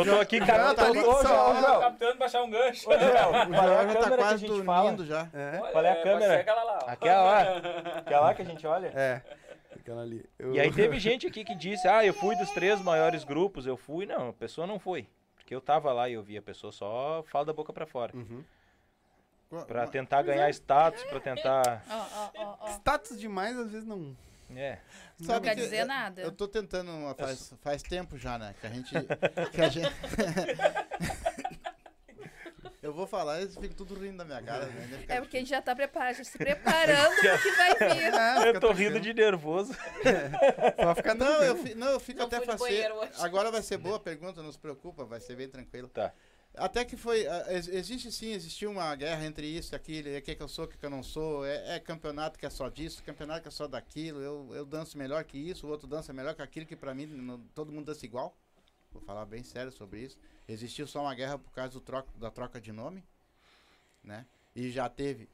Eu tô aqui, cara. tá ali Ô, só. João, Tô captando pra achar um gancho. Ô, João, O (laughs) qual é a já tá câmera que a quase gente fala? dormindo já. É. Qual é a câmera? ser aquela lá. ó. Aquela lá. (laughs) Aquela lá que a gente olha. É. Aquela ali. Eu- E aí (laughs) teve gente aqui que disse, ah, eu fui dos três maiores grupos, eu fui. Não, a pessoa não foi. Porque eu tava lá e eu vi a pessoa só fala da boca pra fora. Uhum. Pra tentar ganhar status, pra tentar... (laughs) Ó, ó, ó. Status demais, às vezes não. É. Não Sabe quer que dizer eu- nada. Eu tô tentando faz, faz tempo já, né? Que a gente. (laughs) Que a gente... eu vou falar e ficam tudo rindo da minha cara. Né? Fica É porque a gente já tá preparado, já se preparando pro (laughs) que vai vir. É, Eu tô rindo de nervoso. Só ficar (laughs) Não, eu, fi- não, eu fico Não até faceiro. hoje. Agora vai ser boa a pergunta, não se preocupa, vai ser bem tranquilo. Tá. Até que foi. ah, ex- Existe sim, existiu uma guerra entre isso e aquilo, o que, que eu sou, o que, que eu não sou. É, é campeonato que é só disso, campeonato que é só daquilo. Eu, eu danço melhor que isso, o outro dança melhor que aquilo, que pra mim não- todo mundo dança igual. Vou falar bem sério sobre isso. Existiu só uma guerra por causa troca, da troca de nome, né? E já teve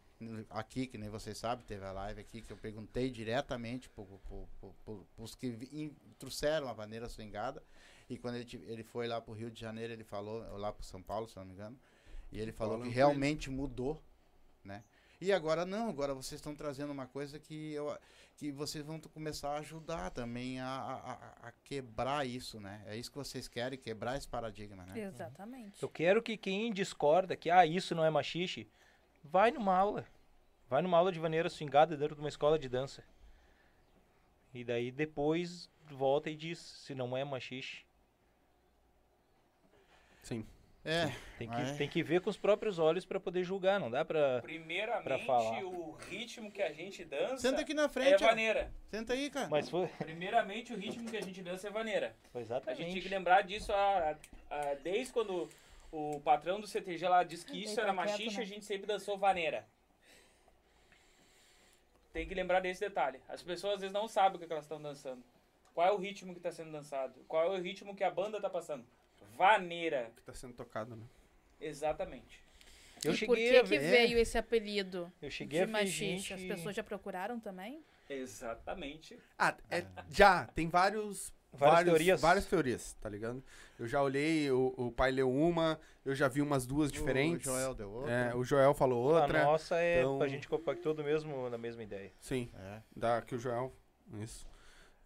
aqui, que nem vocês sabem, teve a live aqui que eu perguntei diretamente pro, pro, pro, pro, pros que in- trouxeram a vaneira swingada. E quando ele, ele foi lá pro Rio de Janeiro, ele falou, ou lá pro São Paulo, se não me engano, e ele falou Falando que realmente mudou, né? E agora não, agora vocês estão trazendo uma coisa que eu que vocês vão começar a ajudar também a, a, a- quebrar isso, né? É isso que vocês querem, quebrar esse paradigma, né? Exatamente. Eu quero que quem discorda que, ah, isso não é machixe, vai numa aula. Vai numa aula de vaneira swingada dentro de uma escola de dança. E daí depois volta e diz se não é machixe. Sim. É, Tem que, é? tem que ver com os próprios olhos pra poder julgar, não dá pra... Primeiramente, Pra falar. o ritmo que a gente dança senta aqui na é frente, ó. vaneira. Senta aí, cara. Mas foi... Primeiramente, o ritmo que a gente dança é vaneira. foi A gente tem exatamente. que lembrar disso a- a- desde quando o patrão do CTG lá disse que isso era tá machixe, né? a gente sempre dançou vaneira. Tem que lembrar desse detalhe. As pessoas às vezes não sabem o que que elas estão dançando. Qual é o ritmo que está sendo dançado? Qual é o ritmo que a banda está passando? Vaneira. Que tá sendo tocado, né? Exatamente. Eu e por cheguei que, a que ver... veio esse apelido Eu cheguei de a ver gente... As pessoas já procuraram também? Exatamente. Ah, é, já. Tem vários Várias vários- teorias. Várias teorias, tá ligado? Eu já olhei, o, o pai leu uma, eu já vi umas duas diferentes. O Joel deu outra. É, o Joel falou outra. A nossa é. então- A gente compactou do mesmo, na mesma ideia. Sim, É. da que o Joel. Isso.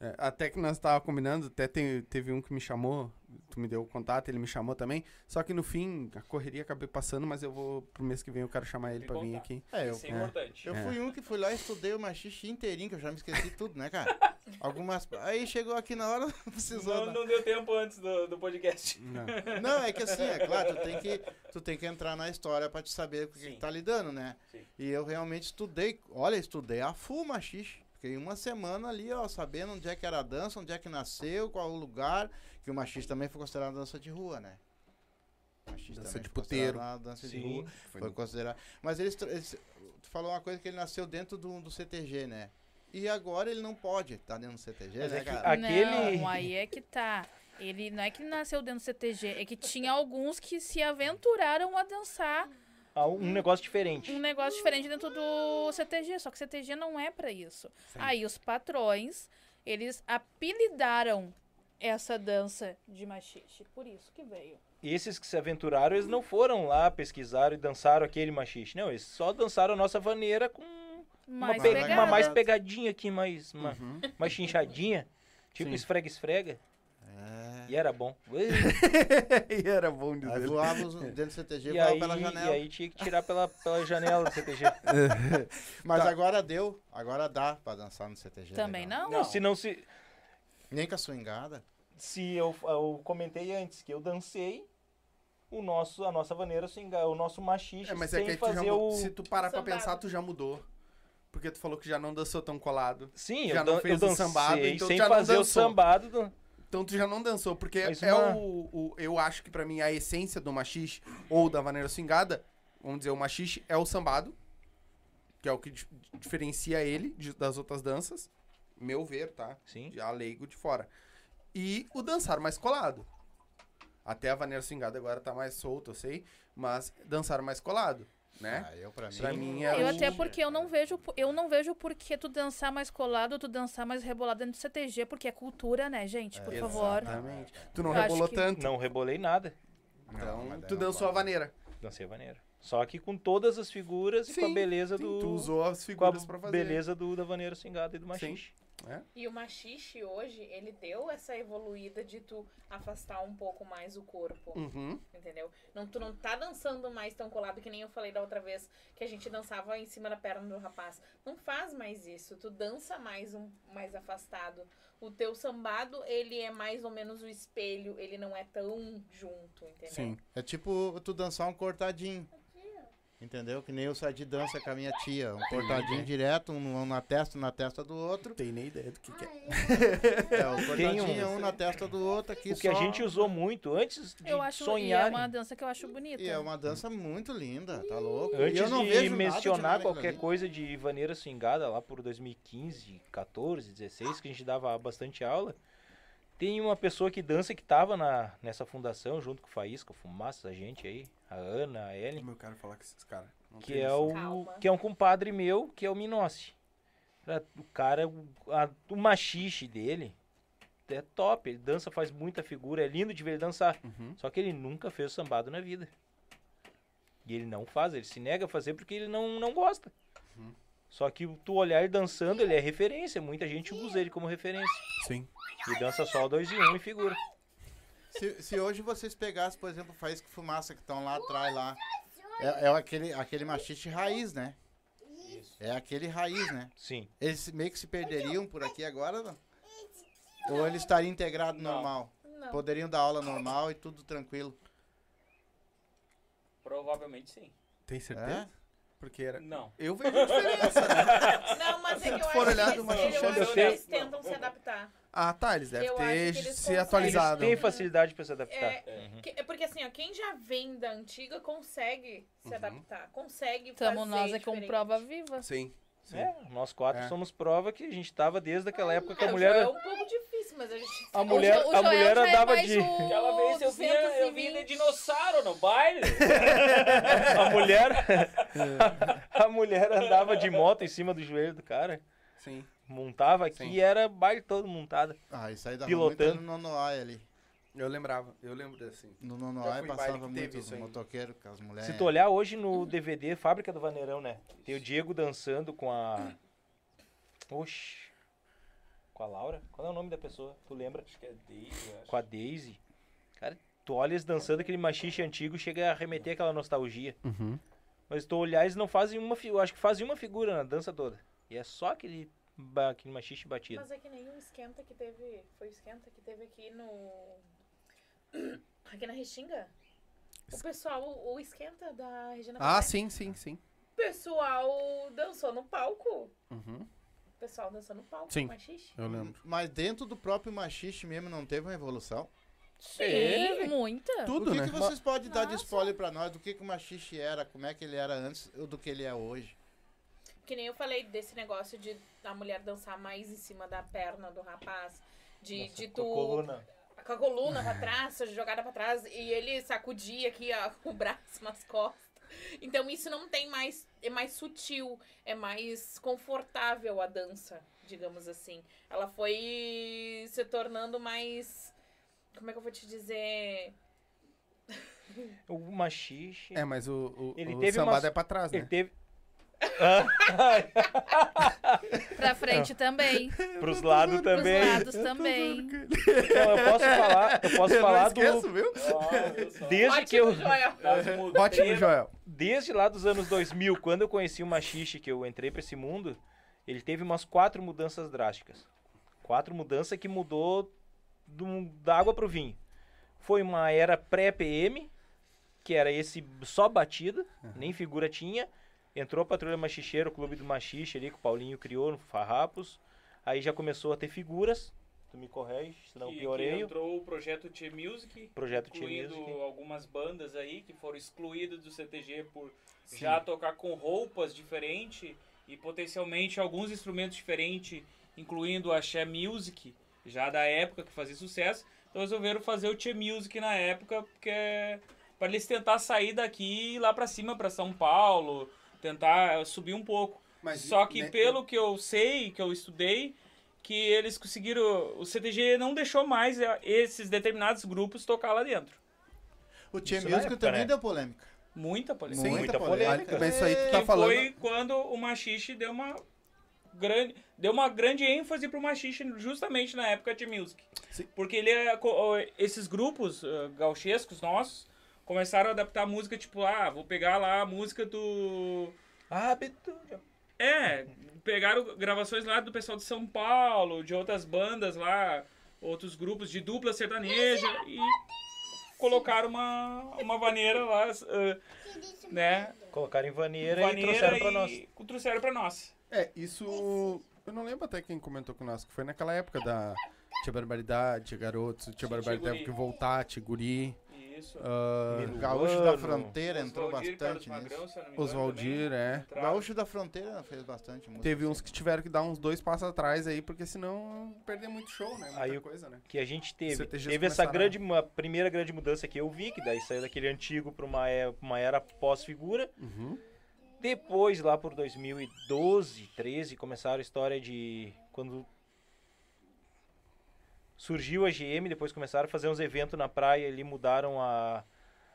É, até que nós tava combinando, até te- teve um que me chamou, tu me deu o contato, ele me chamou também. Só que no fim, a correria acabei passando, mas eu vou pro mês que vem eu quero chamar ele Me pra vir aqui. É, eu, Isso é é. importante. eu É. fui um que fui lá e estudei o machixe inteirinho, que eu já me esqueci tudo, né, cara? (laughs) Algumas. Aí chegou aqui na hora, (laughs) precisou. Não, dar- não deu tempo antes do, do podcast. Não. (laughs) Não, é que assim, é claro, tu tem que, tu tem que entrar na história pra te saber com o que que tá lidando, né? Sim. E eu realmente estudei, olha, estudei a full machixe. Fiquei uma semana ali, ó, sabendo onde é que era a dança, onde é que nasceu, qual o lugar, que o machixe também foi considerado dança de rua, né? Machixe Dança também de foi considerado puteiro. dança de Sim. rua. Foi considerado. Mas eles, eles- Tu falou uma coisa que ele nasceu dentro do, do CTG, né? E agora ele não pode estar dentro do CTG, Mas né, é que cara? Aquele- Não, aí é que tá. Ele não é que nasceu dentro do CTG, é que tinha alguns que se aventuraram a dançar Um negócio diferente. um negócio diferente dentro do CTG, só que CTG não é pra isso. Aí os patrões, eles apelidaram essa dança de machixe, por isso que veio. Esses que se aventuraram, eles não foram lá, pesquisaram e dançaram aquele machixe. Não, eles só dançaram a nossa vaneira com uma, Mais pe- pegada. uma mais pegadinha aqui, mais, uma, Uhum. mais chinchadinha. Tipo Sim. esfrega-esfrega. É. E era bom. (laughs) e era bom de Aí ver. voava os- dentro do CTG, E voava aí, pela e janela. aí tinha que tirar pela, pela janela do CTG. (laughs) Mas Tá. agora deu, agora dá pra dançar no CTG. Também legal. não? Não, se não se. Nem com a swingada. Se eu, eu comentei antes que eu dancei o nosso, a nossa vaneira swingar, o nosso machixe É, mas é sem que tu já fazer mu- o. se tu parar pra Sambado. pensar, tu já mudou. Porque tu falou que já não dançou tão colado. Sim, já eu, não fez eu o dancei sambado, então sem já não fazer o sambado. do- Então tu já não dançou, porque Mas é uma- o, o- Eu acho que pra mim a essência do machixe ou da vaneira swingada, vamos dizer, o machixe é o sambado, que é o que di- diferencia ele de- das outras danças. Meu ver, tá? Sim. Já leigo de fora. E o dançar mais colado. Até a vaneira swingada agora tá mais solto, eu sei. Mas dançar mais colado, né? Ah, eu pra mim. Pra mim é Eu até porque eu não vejo, eu não vejo por que tu dançar mais colado, tu dançar mais rebolado dentro do CTG, porque é cultura, né, gente? Por favor. Exatamente. Tu não Eu rebolou que- tanto. Não rebolei nada. Então, daí tu não dançou a vaneira. Dancei a vaneira. Só que com todas as figuras e com a Sim, beleza Sim, do. tu usou as com a figuras pra fazer. beleza do, da vaneira swingada e do machixe. E o machixe hoje, ele deu essa evoluída de tu afastar um pouco mais o corpo. Uhum. Entendeu? Não, tu não tá dançando mais tão colado que nem eu falei da outra vez que a gente dançava em cima da perna do rapaz. Não faz mais isso. Tu dança mais um mais afastado. O teu sambado, ele é mais ou menos o espelho, ele não é tão junto, entendeu? Sim. É tipo tu dançar um cortadinho. Entendeu? Que nem eu saí de dança com a minha tia. Um cortadinho direto, um na testa, um na testa do outro. Não tem nem ideia do que, que é. (laughs) É, Tem cortadinho um- um na testa do outro aqui O que a gente usou muito antes de Eu acho e é sonhar. uma dança que eu acho bonita. E é uma dança muito linda, tá louco? Antes e eu não de vejo mencionar demais qualquer ali. coisa de vaneira swingada lá por 2015, 14, 16, que a gente dava bastante aula, tem uma pessoa que dança que tava na, nessa fundação junto com o Faísca, o Fumaça, a gente aí, a Ana, a Ellen, Como eu quero falar com esses caras? Que é o Calma. que é um compadre meu, que é o Minossi. O cara, o, a- o machixe dele é top, ele dança, faz muita figura, é lindo de ver ele dançar. Uhum. Só que ele nunca fez sambado na vida. E ele não faz, ele se nega a fazer porque ele não, não gosta. Uhum. Só que tu olhar ele dançando, ele é referência. Muita gente usa ele como referência. Sim. E dança só o 2 e 1 um e figura. Se, se hoje vocês pegassem, por exemplo, Faísca e Fumaça que estão lá atrás lá. É, é aquele, aquele machixe raiz, né? É aquele raiz, né? Sim. Eles meio que se perderiam por aqui agora, não? Ou eles estariam integrados Não. normal? Não. Poderiam dar aula normal e tudo tranquilo. Provavelmente sim. Tem certeza? É? Porque era. Não. Eu vejo a diferença, né? (laughs) Não, mas é que eu for acho olhar que do eles, eu acho que eles tentam se adaptar. Ah, tá. Eles devem Eu ter que eles se conseguem. atualizado. Tem facilidade pra se adaptar. É, que- é porque assim, ó, quem já vem da antiga consegue se Uhum. adaptar, consegue Estamos fazer nós é com prova viva. Sim. sim. É, nós quatro É. somos prova que a gente tava desde aquela época que É, a o mulher. É um pouco difícil, mas a gente... A mulher, Jo- o a mulher é andava de. o- Aquela vez eu vi, eu vi 220. de dinossauro no baile. (laughs) A mulher. (laughs) a mulher andava de moto em cima do joelho do cara. Sim. Montava aqui Sim. e era baile todo montado. Ah, isso aí dava Pilotando. muito no Nonoai ali. Eu lembrava, eu lembro assim. No Nonoai passava muito isso aí. motoqueiro com as mulheres. Se tu olhar hoje no DVD Fábrica do Vaneirão, né? Tem o Diego dançando com a. (coughs) Oxi. Com a Laura? Qual é o nome da pessoa? Tu lembra? Acho que é Daisy, eu acho. Com a Daisy. Cara, tu olha eles dançando aquele machixe antigo, chega a remeter aquela nostalgia. Uhum. Mas tu olhar, eles não fazem uma figura. Acho que fazem uma figura na dança toda. E é só aquele, aquele machixe batido. Mas é que nem o esquenta que teve. Foi o esquenta que teve aqui no. Aqui na Restinga. O pessoal, o esquenta da Regina Ah, sim, sim, sim. O pessoal dançou no palco. Uhum. O pessoal dançou no palco. Sim. Machixe. Eu lembro. Mas dentro do próprio machiste mesmo não teve uma evolução? Sim, muita. Tudo, o que, né? que vocês podem dar de Nossa. spoiler pra nós do que, que o machiste era, como é que ele era antes do que ele é hoje? Que nem eu falei desse negócio de a mulher dançar mais em cima da perna do rapaz. De, de tu. Com a coluna. com a coluna pra (laughs) trás, jogada pra trás, e ele sacudia aqui ó, (laughs) o braço nas costas. Então isso não tem mais. É mais sutil, é mais confortável a dança, digamos assim. Ela foi se tornando mais. Como é que eu vou te dizer? (laughs) O machixe. É, mas o, o, Ele o teve sambado umas- é pra trás, Ele né? teve. (laughs) Pra frente também. pros lados Pros também. lados também. Não, eu posso falar, eu posso Eu não falar esqueço, do. viu? Desde que eu. Ótimo Ótimo, treino. Joel. Desde lá dos anos 2000, quando eu conheci o Machixe, que eu entrei pra esse mundo, ele teve umas quatro mudanças drásticas. Quatro mudanças que mudou do, da água pro vinho. Foi uma era pré-PM, que era esse só batida, nem figura tinha. Entrou a Patrulha Machicheira, o Clube do Machixe ali, que o Paulinho criou no Farrapos. Aí já começou a ter figuras. Tu me corrige, senão Que- que pioreio. entrou o projeto T Music, Projeto incluindo Music. algumas bandas aí que foram excluídas do CTG por já tocar com roupas diferentes e potencialmente alguns instrumentos diferentes, incluindo a Axé Music, já da época que fazia sucesso. Então resolveram fazer o T Music na época, porque para eles tentar sair daqui e ir lá para cima, para São Paulo, tentar eh, subir um pouco. Mas Só que né, pelo que eu sei, que eu estudei, que eles conseguiram. O CTG não deixou mais eh, esses determinados grupos tocar lá dentro. O Tia Music época, também né? deu polêmica. Muita polêmica. Sim, muita polêmica. polêmica. Mas isso aí tu tá que falando. foi quando o machixe deu uma grande deu uma grande ênfase pro machixe justamente na época de music Sim. porque ele é, esses grupos uh, gauchescos nossos começaram a adaptar a música tipo ah vou pegar lá a música do Ah, Betulia. é pegaram gravações lá do pessoal de São Paulo de outras bandas lá outros grupos de dupla sertaneja e colocaram uma uma vaneira lá uh, né Colocaram em vaneira, e vaneira trouxeram pra nós. e trouxeram pra nós É, isso. Eu não lembro até quem comentou com nós, que foi naquela época da Tia Barbaridade, Tia Garotos, Tia Barbaridade teve que voltar, Tia Guri. Isso. O Gaúcho da Fronteira entrou bastante nisso. Magrão, também é. Entraram. Gaúcho da Fronteira fez bastante música. Teve uns assim. que tiveram que dar uns dois passos atrás aí, porque senão perder muito show, né? Muita Aí o- coisa, né? que a gente teve. Teve essa grande, uma primeira grande mudança que eu vi, que daí saiu daquele antigo para uma, é- uma era pós-figura. Uhum. Depois, lá por 2012, 13, começaram a história de quando surgiu a GM, depois começaram a fazer uns eventos na praia ali, mudaram a,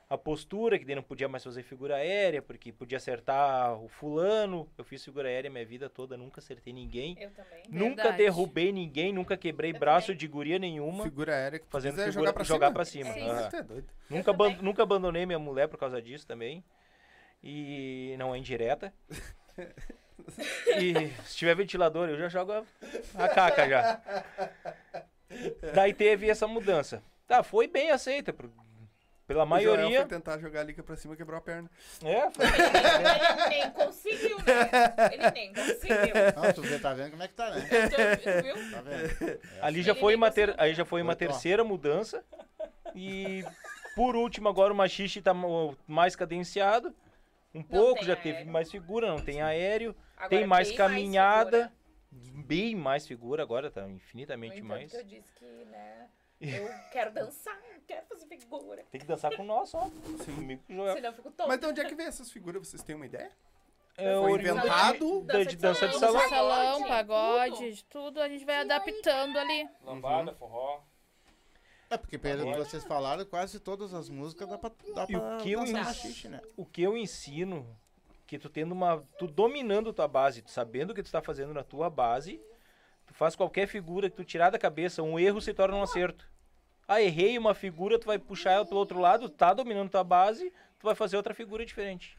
a postura, que daí não podia mais fazer figura aérea, porque podia acertar o fulano. Eu fiz figura aérea minha vida toda, nunca acertei ninguém. Eu também. Nunca Verdade. derrubei ninguém, nunca quebrei Eu braço também. de guria nenhuma. Figura aérea que tu Fazendo figura, jogar pra cima. cima. Sim. aham. Tu é doido. Nunca, também. nunca abandonei minha mulher por causa disso também. E não é indireta. (laughs) e se tiver ventilador, eu já jogo a, a caca já. (laughs) Daí teve essa mudança. Tá, foi bem aceita por- pela O Joel maioria. foi tentar jogar a liga pra cima e quebrou a perna. É, foi- Ele nem conseguiu, né? Ele nem conseguiu. Ah, tu vê, tá vendo como é que tá, né? (laughs) Tu viu? Tá vendo? ali já Ele foi uma, ter, aí já foi uma Foi top. terceira mudança. E por último, agora o machixe tá mais cadenciado. Um pouco, tem já aéreo. teve mais figura, não tem aéreo. Agora, tem mais bem caminhada. figura. Bem mais figura agora, tá infinitamente mais. que eu disse que, né, eu quero dançar, quero fazer figura. Tem que dançar com nós, ó. Comigo com o Joel. Senão eu fico tonta. Mas de onde é que vem essas figuras? Vocês têm uma ideia? É Foi inventado de, de dança de salão. Dança salão, pagode, tudo. a gente vai adaptando ali. Lambada, forró. É, porque pelo que vocês falaram, quase todas as músicas dá pra, dá E o pra que eu né? O que eu ensino, que tu tendo uma. Tu dominando tua base, tu sabendo o que tu tá fazendo na tua base, tu faz qualquer figura que tu tirar da cabeça, um erro se torna um acerto. Ah, errei uma figura, tu vai puxar ela pro outro lado, tá dominando tua base, tu vai fazer outra figura diferente.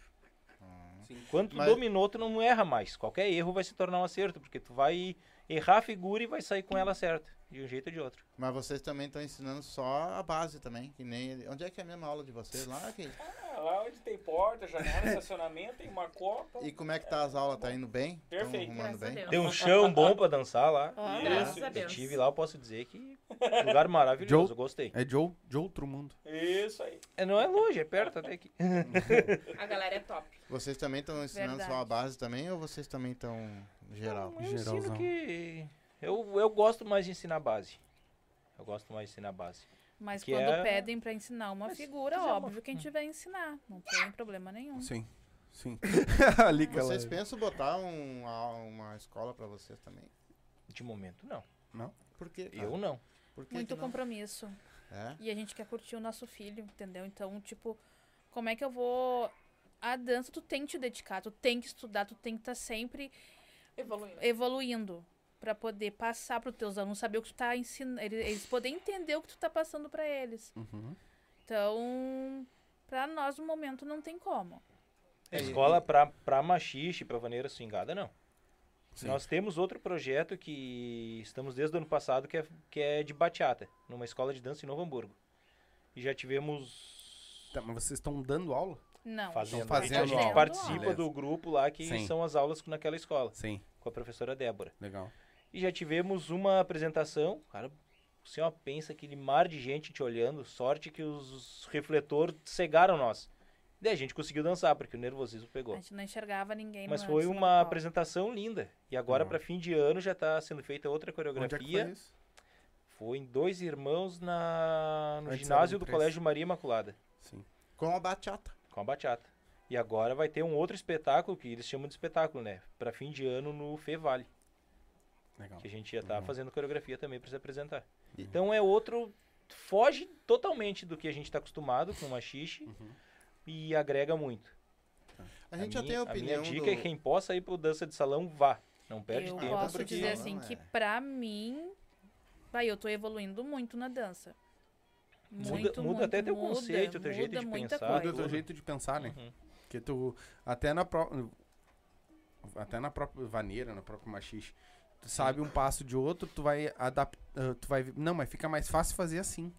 Quando tu Mas- dominou, tu não erra mais. Qualquer erro vai se tornar um acerto, porque tu vai errar a figura e vai sair com ela certa, de um jeito ou de outro. Mas vocês também estão ensinando só a base também, que nem... Onde é que é a mesma aula de vocês lá? Que... Ah, lá onde tem porta, janela, (laughs) estacionamento, tem uma copa. E como é que tá as aulas? Tá indo bem? Perfeito. bem? Tem um chão bom pra dançar lá. Ah, Graças a Eu tive lá, eu posso dizer que lugar maravilhoso, Joe? eu gostei. É de, ou- de outro mundo. Isso aí. É, não é longe, é perto até aqui. (laughs) A galera é top. Vocês também estão ensinando só a Verdade. base também ou vocês também estão geral? Eu ensino Geralzão. que. Eu, eu gosto mais de ensinar base. Eu gosto mais de ensinar base. Mas Que quando é- pedem pra ensinar uma Mas figura, uma- óbvio que a gente vai ensinar. Não tem problema nenhum. Sim. Sim. (laughs) Ali que ela... Vocês pensam botar um, uma escola pra vocês também? De momento, não. Por quê? cara? Eu não. Por que Muito que não? compromisso. É? E a gente quer curtir o nosso filho, entendeu? Então, tipo, como é que eu vou. A dança, tu tem que te dedicar, tu tem que estudar, tu tem que estar sempre Evoluindo. evoluindo pra poder passar pros teus alunos, saber o que tu tá ensinando, eles, eles poderem entender o que tu tá passando pra eles. Uhum. Então, pra nós no momento não tem como. A É, escola pra, pra machixe, pra vaneira swingada, não. Sim. Nós temos outro projeto que estamos desde o ano passado, que é, que é de bachata, numa escola de dança em Novo Hamburgo. E já tivemos. Tá, mas vocês estão dando aula? Não. Fazendo. fazendo a gente aula. participa Beleza. do grupo lá que Sim. são as aulas naquela escola, Sim. com a professora Débora. Legal. E já tivemos uma apresentação, cara, o senhor pensa aquele mar de gente te olhando, sorte que os refletores cegaram nós. Daí a gente conseguiu dançar, porque o nervosismo A pegou. gente não enxergava ninguém Mas foi uma apresentação linda. E agora, Uhum. para fim de ano, já está sendo feita outra Onde é que coreografia. foi isso? foi em Dois Irmãos na... no Antes ginásio do Colégio Maria Imaculada, Sim. Com a bachata. com a bachata. E agora vai ter um outro espetáculo, que eles chamam de espetáculo, né? Para fim de ano no Fê Vale. Legal. que a gente já tá Uhum. fazendo coreografia também para se apresentar. Então é outro foge totalmente do que a gente está acostumado com o machixe Uhum. e agrega muito. A gente já minha, tem a opinião minha dica do... é quem possa ir pro dança de salão vá, não perde eu tempo posso porque dizer assim é. que pra mim, vai, eu tô evoluindo muito na dança. Muda- Muito, muda muito, até teu muda, conceito, teu jeito muda de pensar, Muda coisa. teu jeito de pensar, né? Uhum. Porque tu, até na própria, até na própria vaneira, na própria machixe, tu sabe um passo de outro, tu vai adaptar, tu vai, não, mas fica mais fácil fazer assim.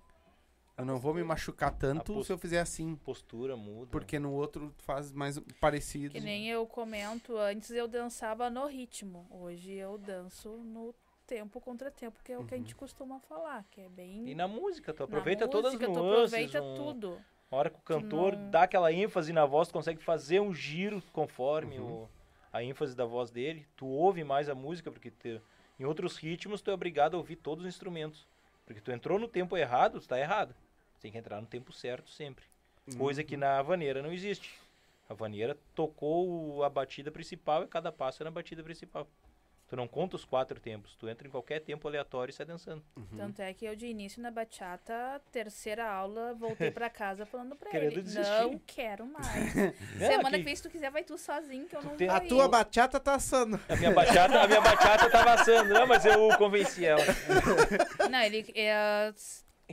Eu não vou me machucar tanto se eu fizer assim, postura muda. porque no outro tu faz mais parecido. Que nem eu comento, antes eu dançava no ritmo. Hoje eu danço no tempo contra tempo, que é o que a gente costuma falar, que é bem. E na música, tu na aproveita todas as música, tu nuances. aproveita um- tudo. A hora que o cantor não- dá aquela ênfase na voz, tu consegue fazer um giro conforme Uhum. o, a ênfase da voz dele. Tu ouve mais a música, porque te- em outros ritmos tu é obrigado a ouvir todos os instrumentos. Porque tu entrou no tempo errado, tu tá errado. Tem que entrar no tempo certo sempre. Coisa que na vaneira não existe. A vaneira tocou a batida principal e cada passo é na batida principal. Tu não conta os quatro tempos, tu entra em qualquer tempo aleatório e sai dançando. Tanto é que eu de início na bachata, terceira aula, voltei pra casa falando pra Querendo ele, desistir. não quero mais. (laughs) Não, Semana que- que vem, se tu quiser, vai tu sozinho, que eu não tem- vou A tua ir. bachata tá assando. A minha bachata, a minha bachata tava assando, não, mas eu convenci ela. Não, ele... É,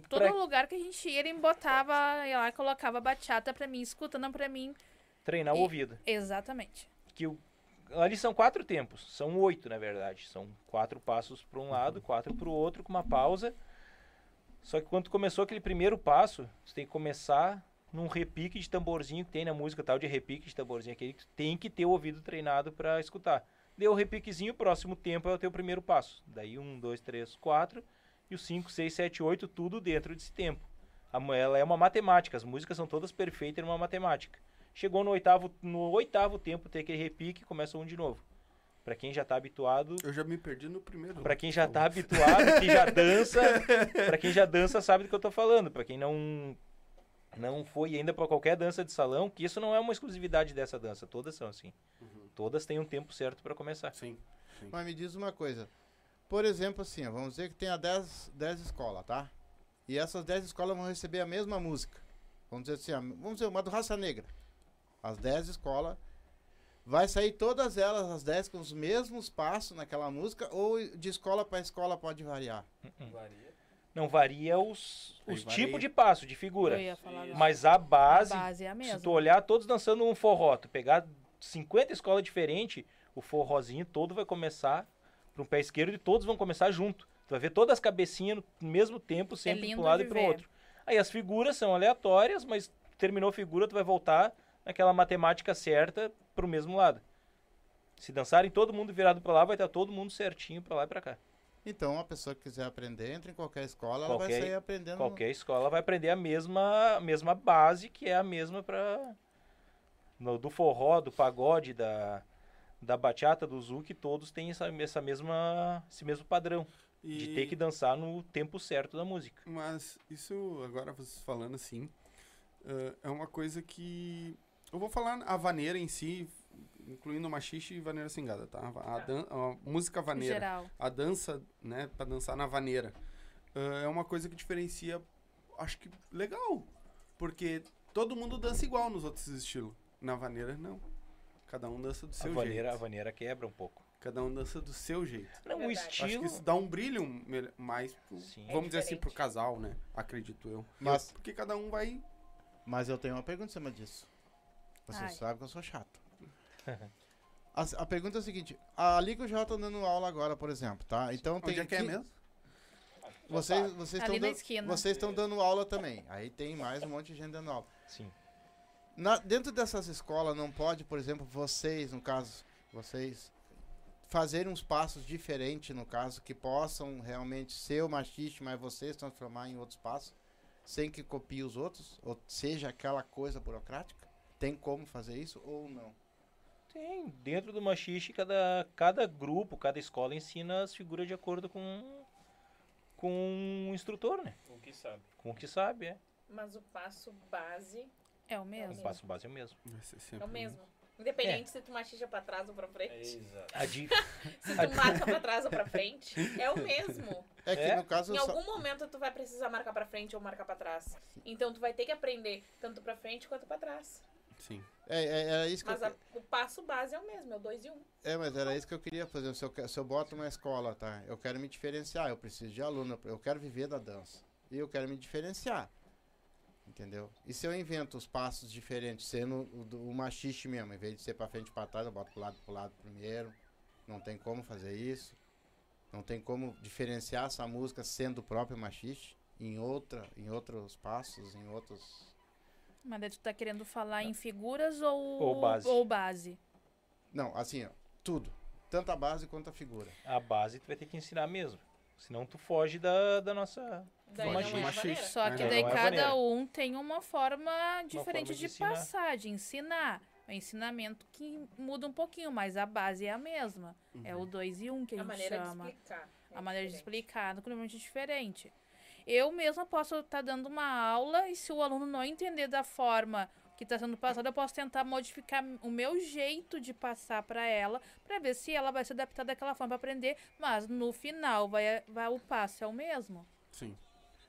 todo pra lugar que a gente ia, ele botava, ia lá, colocava bachata pra mim, escutando pra mim. treinar o E- ouvido. Exatamente. que o, ali são quatro tempos, são oito na verdade, são quatro passos para um lado, quatro para o outro com uma pausa. Só que quando começou aquele primeiro passo, você tem que começar num repique de tamborzinho que tem na música tal de repique de tamborzinho aquele que tem que ter o ouvido treinado para escutar. Deu o repiquezinho, o próximo tempo é o teu primeiro passo. Daí um, dois, três, quatro e o cinco, seis, sete, oito tudo dentro desse tempo. Ela é uma matemática, as músicas são todas perfeitas numa matemática. Chegou no oitavo, no oitavo tempo, tem aquele repique, começa um de novo. Pra quem já tá habituado, Eu já me perdi no primeiro. Pra quem já tá habituado, que já (laughs) dança, Pra quem já dança sabe do que eu tô falando. Pra quem não não foi ainda pra qualquer dança de salão, que isso não é uma exclusividade dessa dança, todas são assim. Todas têm um tempo certo para começar. Sim. Mas me diz uma coisa. Por exemplo, assim, ó, vamos dizer que tenha 10, 10 escolas, tá? E essas 10 escolas vão receber a mesma música. Vamos dizer assim, ó, vamos dizer, uma do Raça Negra. As 10 escolas. Vai sair todas elas, as 10, com os mesmos passos naquela música, ou de escola para escola pode variar? Varia. Não varia os, os tipos de passo, de figura. Eu ia falar Isso. agora. Mas a a base, base é a se mesma. tu olhar todos dançando um forró, tu pegar 50 escolas diferentes, o forrozinho todo vai começar para um pé esquerdo e todos vão começar junto. Tu vai ver todas as cabecinhas no mesmo tempo, sempre lindo para um lado e para o outro. Aí as figuras são aleatórias, mas terminou a figura, tu vai voltar naquela matemática certa para o mesmo lado. Se dançarem todo mundo virado para lá, vai estar todo mundo certinho para lá e para cá. Então, a pessoa que quiser aprender, entra em qualquer escola, ela vai Qualquer- sair aprendendo. Qualquer escola vai aprender a mesma, a mesma base, que é a mesma para do forró, do pagode, da, da bachata, do zouk, todos têm essa, essa mesma, esse mesmo padrão de E- ter que dançar no tempo certo da música. Mas isso, agora vocês falando assim, eh, é uma coisa que. Eu vou falar a vaneira em si, incluindo machixe e vaneira singada, tá? A, dan- a música vaneira. geral. A dança, né, pra dançar na vaneira. eh, é uma coisa que diferencia, acho que legal. Porque todo mundo dança igual nos outros estilos. Na vaneira, não. Cada um dança do A seu vaneira, a jeito. vaneira quebra um pouco. Cada um dança do seu jeito. Não, o Verdade. Acho estilo. que isso dá um brilho mais, pro- Sim. vamos É dizer assim, pro diferente. casal, né? Acredito eu. Mas- Porque cada um vai Mas eu tenho uma pergunta em cima disso. Você Ai. sabe que eu sou chato. (laughs) A, a pergunta é a seguinte: ali que eu já tô dando aula agora, por exemplo, tá? Então tem. Onde é que é mesmo? Vocês, vocês Ali estão na dando, esquina. vocês estão dando aula também. Aí tem mais um monte de gente dando aula. Sim. Na- dentro dessas escolas não pode, por exemplo, vocês, no caso, vocês fazerem uns passos diferentes, no caso, que possam realmente ser o machiste, mas vocês transformar em outros passos, sem que copie os outros, ou seja aquela coisa burocrática? Tem como fazer isso ou não? Tem. Dentro do machixe, cada, cada grupo, cada escola ensina as figuras de acordo com, com o instrutor, né? O que sabe. Com o que sabe, é. Mas o passo base É o O mesmo. passo base é o mesmo. É o mesmo. Independente se tu machixa pra trás ou pra É, frente. exato. A di- (laughs) Se tu marca pra trás ou pra frente, é o mesmo. É que É? no caso. Em só- algum momento tu vai precisar marcar pra frente ou marcar pra trás. Então tu vai ter que aprender tanto pra frente quanto pra trás. Sim. É, é, era isso que Mas eu, a- o passo base é o mesmo, é o 2 e 1. Um. É, mas era isso que eu queria fazer. Se eu, se eu boto uma escola, tá? Eu quero me diferenciar, eu preciso de aluno, eu quero viver da dança. E eu quero me diferenciar. Entendeu? E se eu invento os passos diferentes, sendo o, do- o machixe mesmo, em vez de ser pra frente e pra trás, eu boto pro lado pro lado primeiro. Não tem como fazer isso. Não tem como diferenciar essa música sendo o próprio machixe em outra, em outros passos, em outros. Mas daí tu tá querendo falar em figuras ou, Ou base. ou base? Não, assim, ó, tudo. Tanto a base quanto a figura. a base tu vai ter que ensinar mesmo. Senão tu foge da, da nossa. Daí é maneira. Só que É, daí não é cada um tem uma forma diferente forma de de, ensinar. passar, de ensinar. É um ensinamento que muda um pouquinho, mas a base é a mesma. É o 2 e 1 um que a A gente maneira chama. de explicar. é a maneira de explicar é completamente diferente. Eu mesma posso estar dando uma aula e se o aluno não entender da forma que está sendo passada, eu posso tentar modificar o meu jeito de passar para ela, para ver se ela vai se adaptar daquela forma para aprender, mas no final vai, vai o passo é o mesmo. Sim.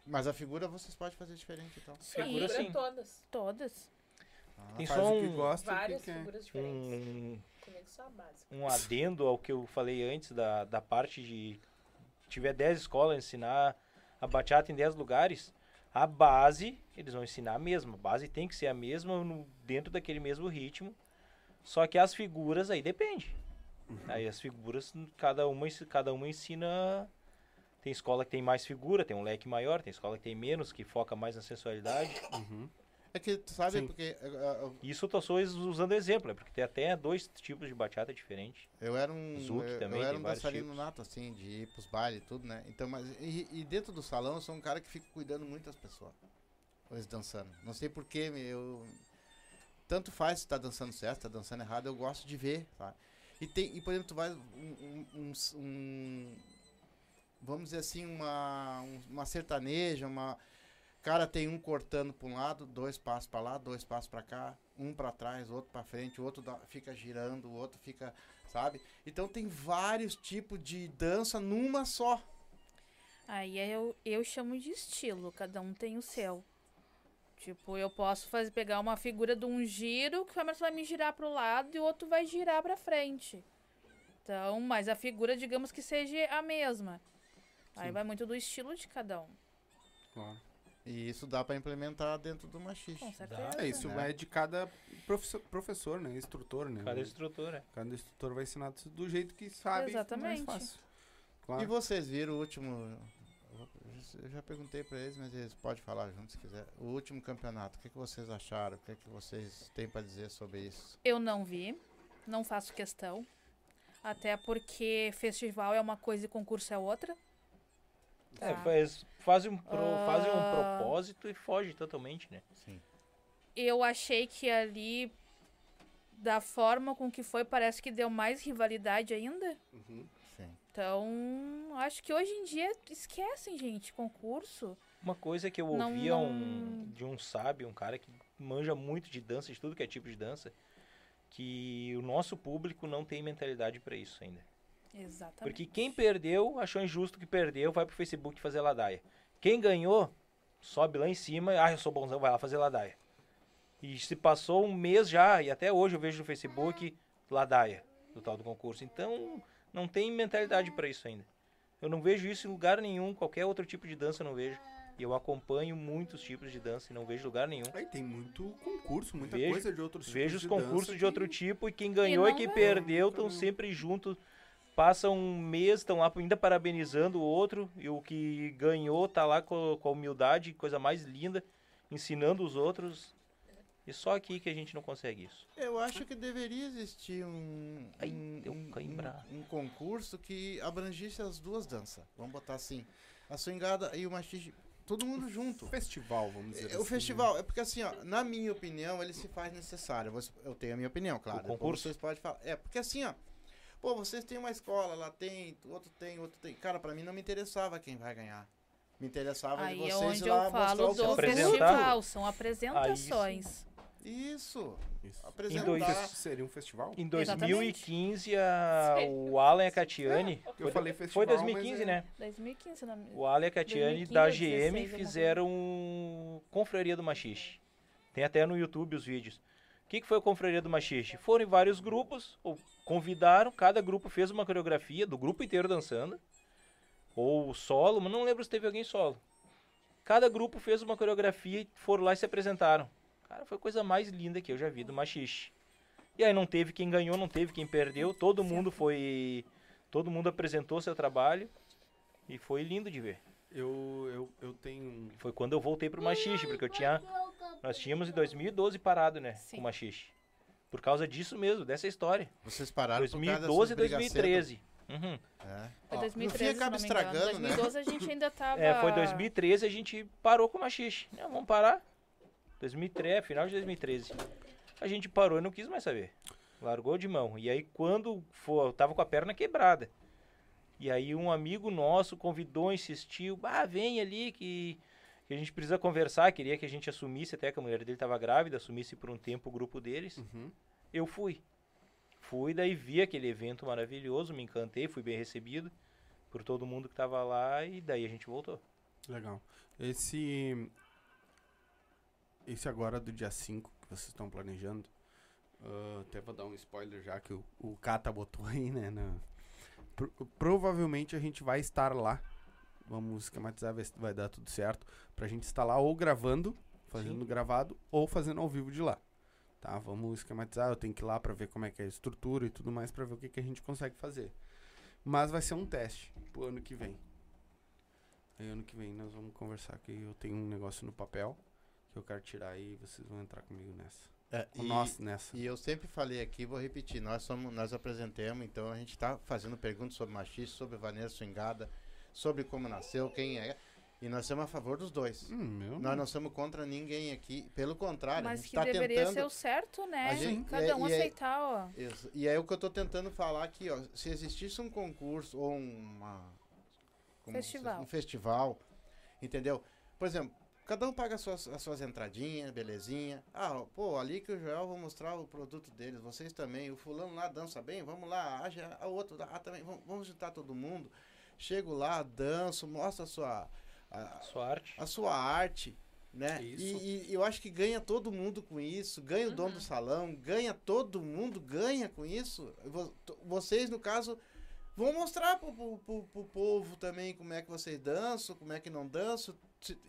Mas a figura vocês podem fazer diferente, então. Figura Figura sim. todas. Todas. Ah, Tem só que um, gosta, que Várias quer. figuras diferentes. um, Comigo só a base. um adendo ao que eu falei antes da, da parte de tiver 10 escolas ensinar a bachata em 10 lugares, a base eles vão ensinar a mesma. A base tem que ser a mesma no- dentro daquele mesmo ritmo. Só que as figuras aí depende. Aí as figuras cada uma cada uma ensina tem escola que tem mais figura, tem um leque maior, tem escola que tem menos, que foca mais na sensualidade. Uhum. É que, tu sabe, Sim. porque eh, Isso eu tô só usando exemplo, é porque tem até dois tipos de bachata diferentes. eu era um. Zouk eu, também eu era um dançarino tipos. nato, assim, de ir pros bailes e tudo, né? Então, mas. E, e dentro do salão eu sou um cara que fica cuidando muito das pessoas. Eles dançando. Não sei porquê, eu. Tanto faz se tá dançando certo, se tá dançando errado, eu gosto de ver, sabe? E tem, e por exemplo, tu vai um, um- um- um- vamos dizer assim, uma, um- uma sertaneja, uma Cara, tem um cortando pra um lado, dois passos pra lá, dois passos pra cá, um pra trás, outro pra frente, o outro dá- fica girando, o outro fica, sabe? Então tem vários tipos de dança numa só. Aí eu, eu chamo de estilo, cada um tem o seu. Tipo, eu posso fazer, pegar uma figura de um giro que o Emerson vai me girar pro lado e o outro vai girar pra frente. Então, mas a figura, digamos que seja a mesma. Aí Sim. vai muito do estilo de cada um. Claro. E isso dá pra implementar dentro do machixe. Com certeza. É, isso Né? vai de cada professor, professor, né? Instrutor, né? Cada estrutura. Cada instrutor vai ensinar do jeito que sabe. Exatamente. Mais fácil. E Claro. vocês viram o último. Eu já perguntei pra eles, mas eles podem falar junto se quiser. O último campeonato, o que, que vocês acharam? O que, que vocês têm pra dizer sobre isso? Eu não vi, não faço questão. Até porque festival é uma coisa e concurso é outra. É, faz, fazem um, pro, fazem um Ah. propósito e foge totalmente, né? Sim. Eu achei que ali, da forma com que foi, parece que deu mais rivalidade ainda. Uhum. Sim. Então, acho que hoje em dia esquecem, gente, concurso. Uma coisa que eu Não- ouvia não- um, de um sábio, um cara que manja muito de dança, de tudo que é tipo de dança, que o nosso público não tem mentalidade pra isso ainda. Exatamente. Porque quem perdeu, achou injusto que perdeu, vai pro Facebook fazer ladaia. Quem ganhou, sobe lá em cima, ah, eu sou bonzão, vai lá fazer ladaia. E se passou um mês já, e até hoje eu vejo no Facebook ladaia do tal do concurso. Então, não tem mentalidade pra isso ainda. Eu não vejo isso em lugar nenhum, qualquer outro tipo de dança eu não vejo. E eu acompanho muitos tipos de dança e não vejo lugar nenhum. Aí tem muito concurso, muita Vejo- coisa de outros Vejo os tipos de concursos dança de outro que- tipo e quem ganhou e não quem vai. perdeu estão sempre juntos. Passam um mês, estão lá ainda parabenizando o outro e o que ganhou tá lá com, com a humildade, coisa mais linda, ensinando os outros. E só aqui que a gente não consegue isso. Eu acho que deveria existir um, Ai, um, deu um- um- concurso que abrangisse as duas danças. Vamos botar assim. A swingada e o machixe, todo mundo junto. Festival, vamos dizer É, assim. O festival, é porque assim, ó, na minha opinião, ele se faz necessário. Você- Eu tenho a minha opinião, claro. O concurso? Vocês podem falar. É, porque assim, ó. Pô, vocês têm uma escola, lá tem, outro tem, outro tem. Cara, pra mim não me interessava quem vai ganhar. Me interessava Aí de é vocês onde ir lá eu mostrar falo o do festival, são apresentações. Isso. Isso. Apresentar. dois- Seria um festival? Em Exatamente. 2015, a, o Alan e a Catiane. Eu foi, falei foi festival, 2015, mas é- né? 2015, não O Alan e a Catiane 2015 da GM 16, alguma fizeram um Confraria do Machixe. Tem até no YouTube os vídeos. O que, que foi a Confraria do Machixe? Foram em vários grupos, ou convidaram, cada grupo fez uma coreografia do grupo inteiro dançando. Ou solo, mas não lembro se teve alguém solo. Cada grupo fez uma coreografia e foram lá e se apresentaram. Cara, foi a coisa mais linda que eu já vi do Machixe. E aí não teve quem ganhou, não teve quem perdeu, todo mundo foi. Todo mundo apresentou seu trabalho. E foi lindo de ver. Eu, eu, eu tenho. Foi quando eu voltei pro machixe, porque eu tinha. Nós tínhamos em 2012 parado, né? Sim. Com o machixe. Por causa disso mesmo, dessa história. Vocês pararam por causa dessas 2012 e brigas 2013. Uhum. É. Foi Ó, 2013, no fim se acaba estragando, né? 2012 a gente ainda tava... É, foi 2013 a gente parou com o machixe. Não, vamos parar. 2013, final de 2013. A gente parou e não quis mais saber. Largou de mão. E aí quando for, eu tava com a perna quebrada. E aí um amigo nosso convidou, insistiu, ah, vem ali que, que a gente precisa conversar, queria que a gente assumisse, até que a mulher dele estava grávida, assumisse por um tempo o grupo deles. Uhum. Eu fui. Fui, daí vi aquele evento maravilhoso, me encantei, fui bem recebido por todo mundo que tava lá e daí a gente voltou. Legal. Esse. Esse agora do dia 5 que vocês estão planejando. ah, até vou dar um spoiler já que o, o Kata botou aí, né? na- Pro- provavelmente a gente vai estar lá. Vamos esquematizar, ver se vai dar tudo certo. Pra gente estar lá ou gravando, fazendo Sim. gravado, ou fazendo ao vivo de lá. Tá? Vamos esquematizar. Eu tenho que ir lá pra ver como é que é a estrutura e tudo mais, pra ver o que, que a gente consegue fazer. Mas vai ser um teste pro ano que vem. Aí ano que vem nós vamos conversar que eu tenho um negócio no papel que eu quero tirar e vocês vão entrar comigo nessa. É, Com e- nós nessa. E eu sempre falei aqui, vou repetir, nós somos, nós apresentamos, então a gente está fazendo perguntas sobre machismo, sobre Vanessa Swingada, sobre como nasceu, quem é, e nós somos a favor dos dois. Hum, meu. Nós não somos contra ninguém aqui, pelo contrário, a Mas gente que está deveria tentando... ser o certo, né? A gente- Cada um e é- aceitar, ó. Isso. E é o que eu estou tentando falar aqui, ó, se existisse um concurso ou uma... como Festival. Um festival, entendeu? Por exemplo, Cada um paga as suas, as suas entradinhas, belezinha. Ah, pô, ali que o Joel vou mostrar o produto deles, vocês também. O fulano lá dança bem, vamos lá. Ah, já, a outro, ah, também, vamos, vamos juntar todo mundo. Chego lá, danço, mostra a sua, a, Sua arte. a sua arte, né? Isso. E, e eu acho que ganha todo mundo com isso, ganha o dono do salão, ganha todo mundo, ganha com isso. Vocês, no caso, vão mostrar pro, pro, pro- pro povo também como é que vocês dançam, como é que não dançam.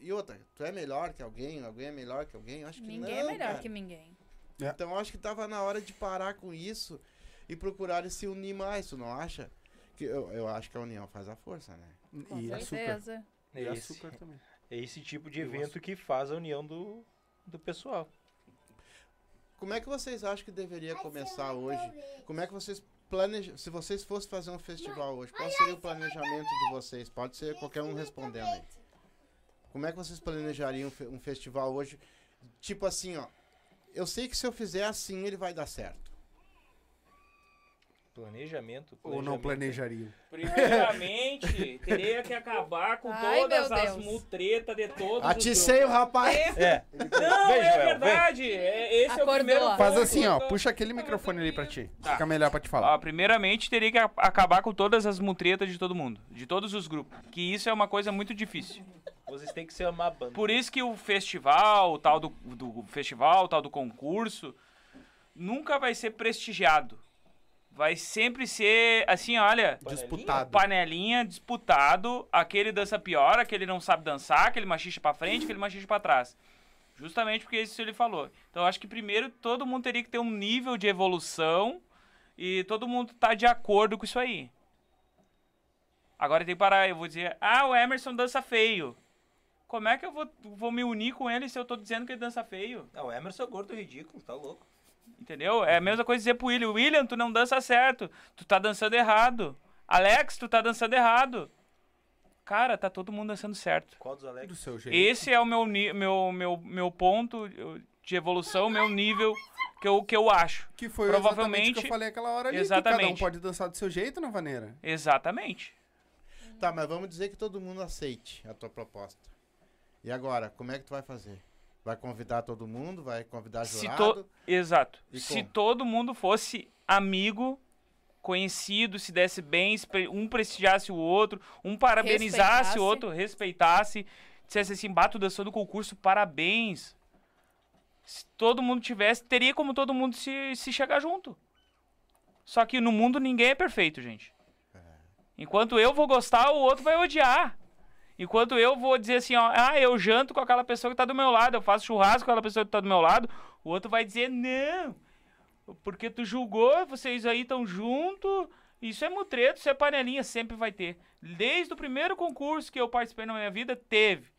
E outra, tu é melhor que alguém, alguém é melhor que alguém? Eu acho que Ninguém não, é melhor cara. que ninguém. Então eu acho que tava na hora de parar com isso e procurar se unir mais, tu não acha? Que eu, eu acho que a união faz a força, né? Com E açúcar. certeza. E É esse, açúcar também. é esse tipo de evento que faz a união do, do pessoal. Como é que vocês acham que deveria começar hoje? Como é que vocês planejam? Se vocês fossem fazer um festival hoje, qual seria o planejamento de vocês? Pode ser qualquer um respondendo aí. Como é que vocês planejariam um fe- festival hoje? Tipo assim, ó. Eu sei que se eu fizer assim, ele vai dar certo. Planejamento. Ou não planejamento. planejariam? Primeiramente, (laughs) teria que acabar com Ai, todas as mutretas de todos Aticei o rapaz! É, Não, Vem, é Joel, verdade. É, esse é o Acordou. primeiro ponto. Faz assim, ó. Puxa aquele microfone ali pra ti. Tá. Fica melhor pra te falar. Ó, primeiramente, teria que acabar com todas as mutretas de todo mundo, de todos os grupos. Que isso é uma coisa muito difícil. vocês têm que ser uma banda. Por isso que o festival, o tal do, do festival, o tal do concurso, nunca vai ser prestigiado. Vai sempre ser, assim, olha, Disputado. panelinha, disputado, aquele dança pior, aquele não sabe dançar, aquele machixa pra frente, aquele machixa pra trás. Justamente porque isso ele falou. Então eu acho que primeiro todo mundo teria que ter um nível de evolução e todo mundo tá de acordo com isso aí. Agora tem que parar, eu vou dizer, ah, o Emerson dança feio. Como é que eu vou, vou me unir com ele se eu tô dizendo que ele dança feio? Não, o Emerson é gordo ridículo, tá louco. Entendeu? É a mesma coisa dizer pro William, William, tu não dança certo, tu tá dançando errado. Alex, tu tá dançando errado. Cara, tá todo mundo dançando certo. Qual dos Alex? Do seu jeito. Esse é o meu, meu, meu, meu ponto de evolução, meu nível que eu, que eu acho. Que foi Provavelmente- exatamente o que eu falei aquela hora ali. Que cada um Exatamente. pode dançar do seu jeito, não, Vaneira? Exatamente. Tá, mas vamos dizer que todo mundo aceite a tua proposta. E agora, como é que tu vai fazer? Vai convidar todo mundo? Vai convidar Se jurado? to... Exato. Se todo mundo fosse amigo, conhecido, se desse bem, se um prestigiasse o outro, um parabenizasse Respeitasse. o outro, respeitasse, dissesse assim, bato dançando concurso, parabéns. Se todo mundo tivesse, teria como todo mundo se, se chegar junto. Só que no mundo ninguém é perfeito, gente. Enquanto eu vou gostar, o outro vai odiar. Enquanto eu vou dizer assim, ó, ah, eu janto com aquela pessoa que tá do meu lado, eu faço churrasco com aquela pessoa que tá do meu lado, o outro vai dizer, não, porque tu julgou, vocês aí estão junto, isso é mutreto, isso é panelinha, sempre vai ter. Desde o primeiro concurso que eu participei na minha vida, teve.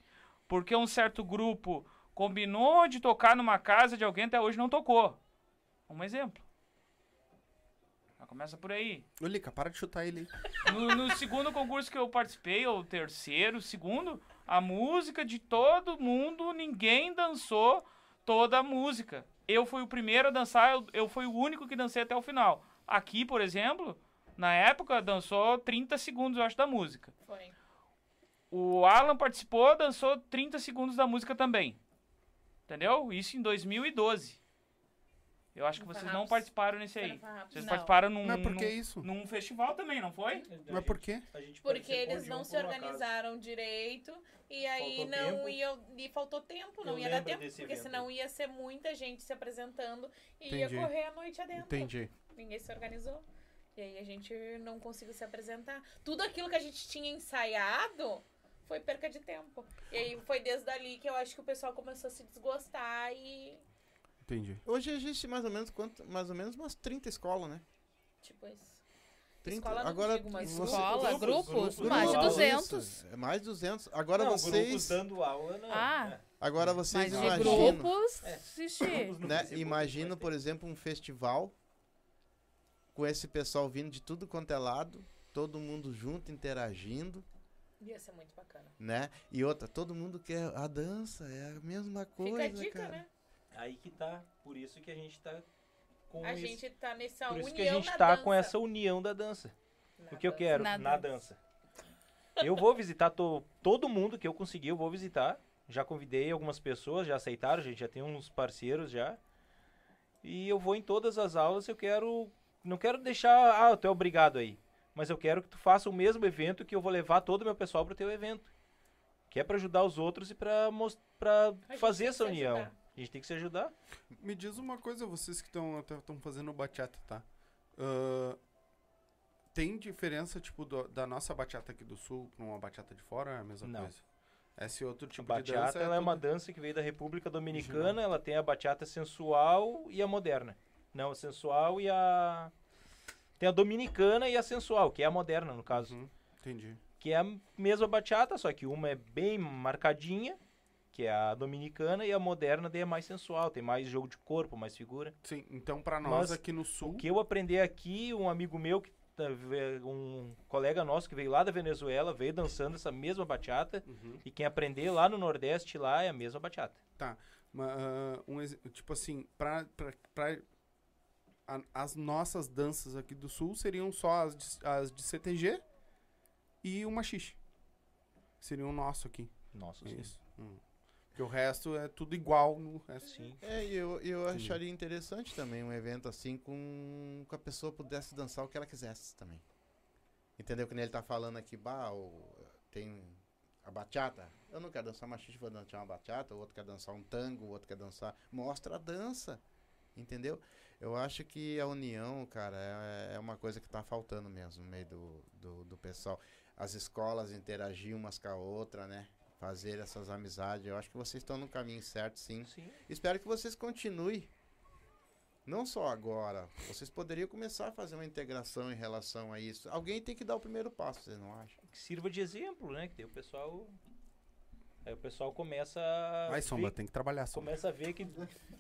Porque um certo grupo combinou de tocar numa casa de alguém, até hoje não tocou. Um exemplo. Começa por aí. Ô, Lica, para de chutar ele. No, no segundo concurso que eu participei, ou terceiro, segundo, a música de todo mundo, ninguém dançou toda a música. Eu fui o primeiro a dançar, eu, eu fui o único que dancei até o final. Aqui, por exemplo, na época, dançou 30 segundos, eu acho, da música. Foi. O Alan participou, dançou 30 segundos da música também. Entendeu? Isso em 2012. Eu acho que vocês Farrapos. não participaram nesse aí. Farrapos. Vocês Não. participaram num, Mas por que num, isso? num festival também, não foi? Mas por quê? Porque eles não se organizaram direito e aí Faltou não tempo. ia. E faltou tempo, não Eu ia dar tempo. Porque evento senão ia ser muita gente se apresentando e Entendi. ia correr a noite adentro. Entendi. Ninguém se organizou. E aí a gente não conseguiu se apresentar. Tudo aquilo que a gente tinha ensaiado foi perca de tempo. E aí foi desde ali que eu acho que o pessoal começou a se desgostar e. Entendi. Hoje existe mais ou menos quanto, mais ou menos umas 30 escolas, né? Tipo isso. 30. Escola não Agora digo, mas você- Escola, grupos, grupos, grupos, mais de grupos, 200. Isso, É mais de 200. Agora não, grupos vocês, dando aula, não. Ah. né? agora vocês Mas imaginam, grupos, É. Grupos né? Imagina, por exemplo, um festival com esse pessoal vindo de tudo quanto é lado, todo mundo junto interagindo, Ia ser muito bacana. né? E outra, todo mundo quer a dança, é a mesma coisa, Fica a dica, cara. né? Aí que tá. Por isso que a gente tá com A isso. gente tá nessa Por união isso que a gente tá dança. com essa união da dança. Na O que eu dança. quero Na na, dança. Eu vou visitar to- todo mundo que eu conseguir, eu vou visitar. Já convidei algumas pessoas, já aceitaram, a gente já tem uns parceiros já. E eu vou em todas as aulas, eu quero. Não quero deixar. Ah, tu é obrigado aí. Mas eu quero que tu faça o mesmo evento que eu vou levar todo o meu pessoal pro teu evento. Que é pra ajudar os outros e pra, mos- pra A gente fazer essa união. ajudar. A gente tem que se ajudar. Me diz uma coisa, vocês que estão fazendo bachata, tá? Ah, tem diferença, tipo, do- da nossa bachata aqui do sul pra uma bachata de fora? É a mesma Não. coisa? Esse outro tipo a de bachata dança ela é uma tudo- dança que veio da República Dominicana, ela tem a bachata sensual e a moderna. Não, a sensual e a tem a dominicana e a sensual, que é a moderna no caso, Uhum, entendi. que é a mesma bachata, só que uma é bem marcadinha, que é a dominicana e a moderna daí é mais sensual, tem mais jogo de corpo, mais figura. Sim, então pra nós Mas aqui no sul... O que eu aprendi aqui, um amigo meu que tá- um colega nosso que veio lá da Venezuela, veio dançando essa mesma bachata, Uhum. e quem aprender lá no Nordeste lá é a mesma bachata. Ma- ah, um tipo assim, pra, pra, pra- a- as nossas danças aqui do sul seriam só as de, as de CTG e o machixe. Seria o nosso aqui. Nossa, É sim. isso. Hum. Porque o resto é tudo igual no resto. Sim. É, e eu, eu Sim. acharia interessante também um evento assim com, com a pessoa pudesse dançar o que ela quisesse também. Entendeu? Que nem ele tá falando aqui, bah, o- tem a bachata. Eu não quero dançar machista, vou dançar uma bachata, o outro quer dançar um tango, o outro quer dançar. Mostra a dança. Entendeu? Eu acho que a união, cara, é, é uma coisa que tá faltando mesmo no meio do, do, do pessoal. As escolas interagir umas com a outra, né? Fazer essas amizades. Eu acho que vocês estão no caminho certo, sim. Sim. Espero que vocês continuem. Não só agora. Vocês poderiam começar a fazer uma integração em relação a isso. Alguém tem que dar o primeiro passo, vocês não acham? Que sirva de exemplo, né? Que daí o pessoal. Aí o pessoal começa a. Vai, ver- Sombra, tem que trabalhar, Sombra. Começa a ver que,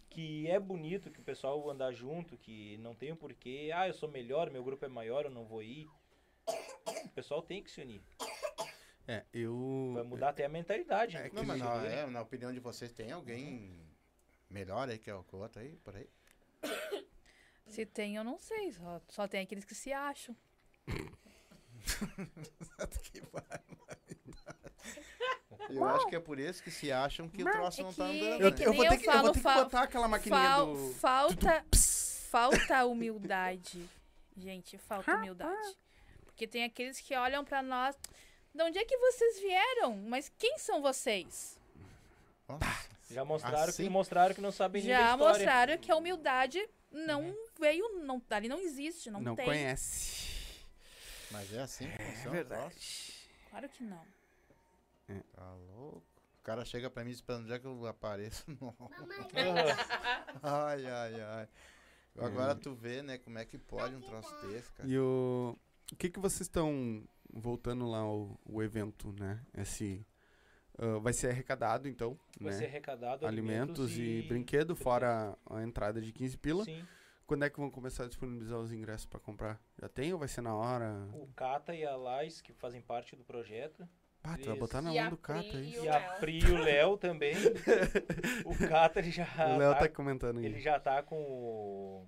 que é bonito que o pessoal andar junto, que não tem um porquê. Ah, eu sou melhor, meu grupo é maior, eu não vou ir. O pessoal tem que se unir. É, eu... Vai mudar até a mentalidade. É né? Não, mas na, é, na opinião de vocês, tem alguém melhor aí que é o outro aí, por aí? (coughs) Se tem, eu não sei. Só, só tem aqueles que se acham. (laughs) Eu acho que é por isso que se acham que o Mas troço é não tá andando. é né? que eu vou ter eu que, eu vou falo, ter que botar aquela maquininha Fal- do... Falta, (laughs) falta humildade. Gente, falta humildade. Porque tem aqueles que olham pra nós. De onde é que vocês vieram? Mas quem são vocês? Nossa. Já mostraram, Assim? que, mostraram que não sabem Já mostraram que a humildade não veio, não, ali não existe, não, Não tem. conhece. Mas é assim que funciona o troço? Claro que não. Tá louco. O cara chega pra mim esperando onde é que eu apareço. (laughs) Não. Ai, ai, ai. Agora tu vê, né, como é que pode um troço desse, cara. E o... O que que vocês estão... Voltando lá ao, o evento, né? Esse... ah, vai ser arrecadado, então, Vai né? ser arrecadado alimentos e, brinquedo, fora a entrada de 15 pila. Sim. Quando é que vão começar a disponibilizar os ingressos pra comprar? Já tem ou vai ser na hora? O Cata e a Lais, que fazem parte do projeto. Ah, tu vai botar na E mão do Cata aí. e o E a. Pri e o Léo também. (laughs) o Cata, ele já O Léo tá, tá comentando aí. ele já tá com o...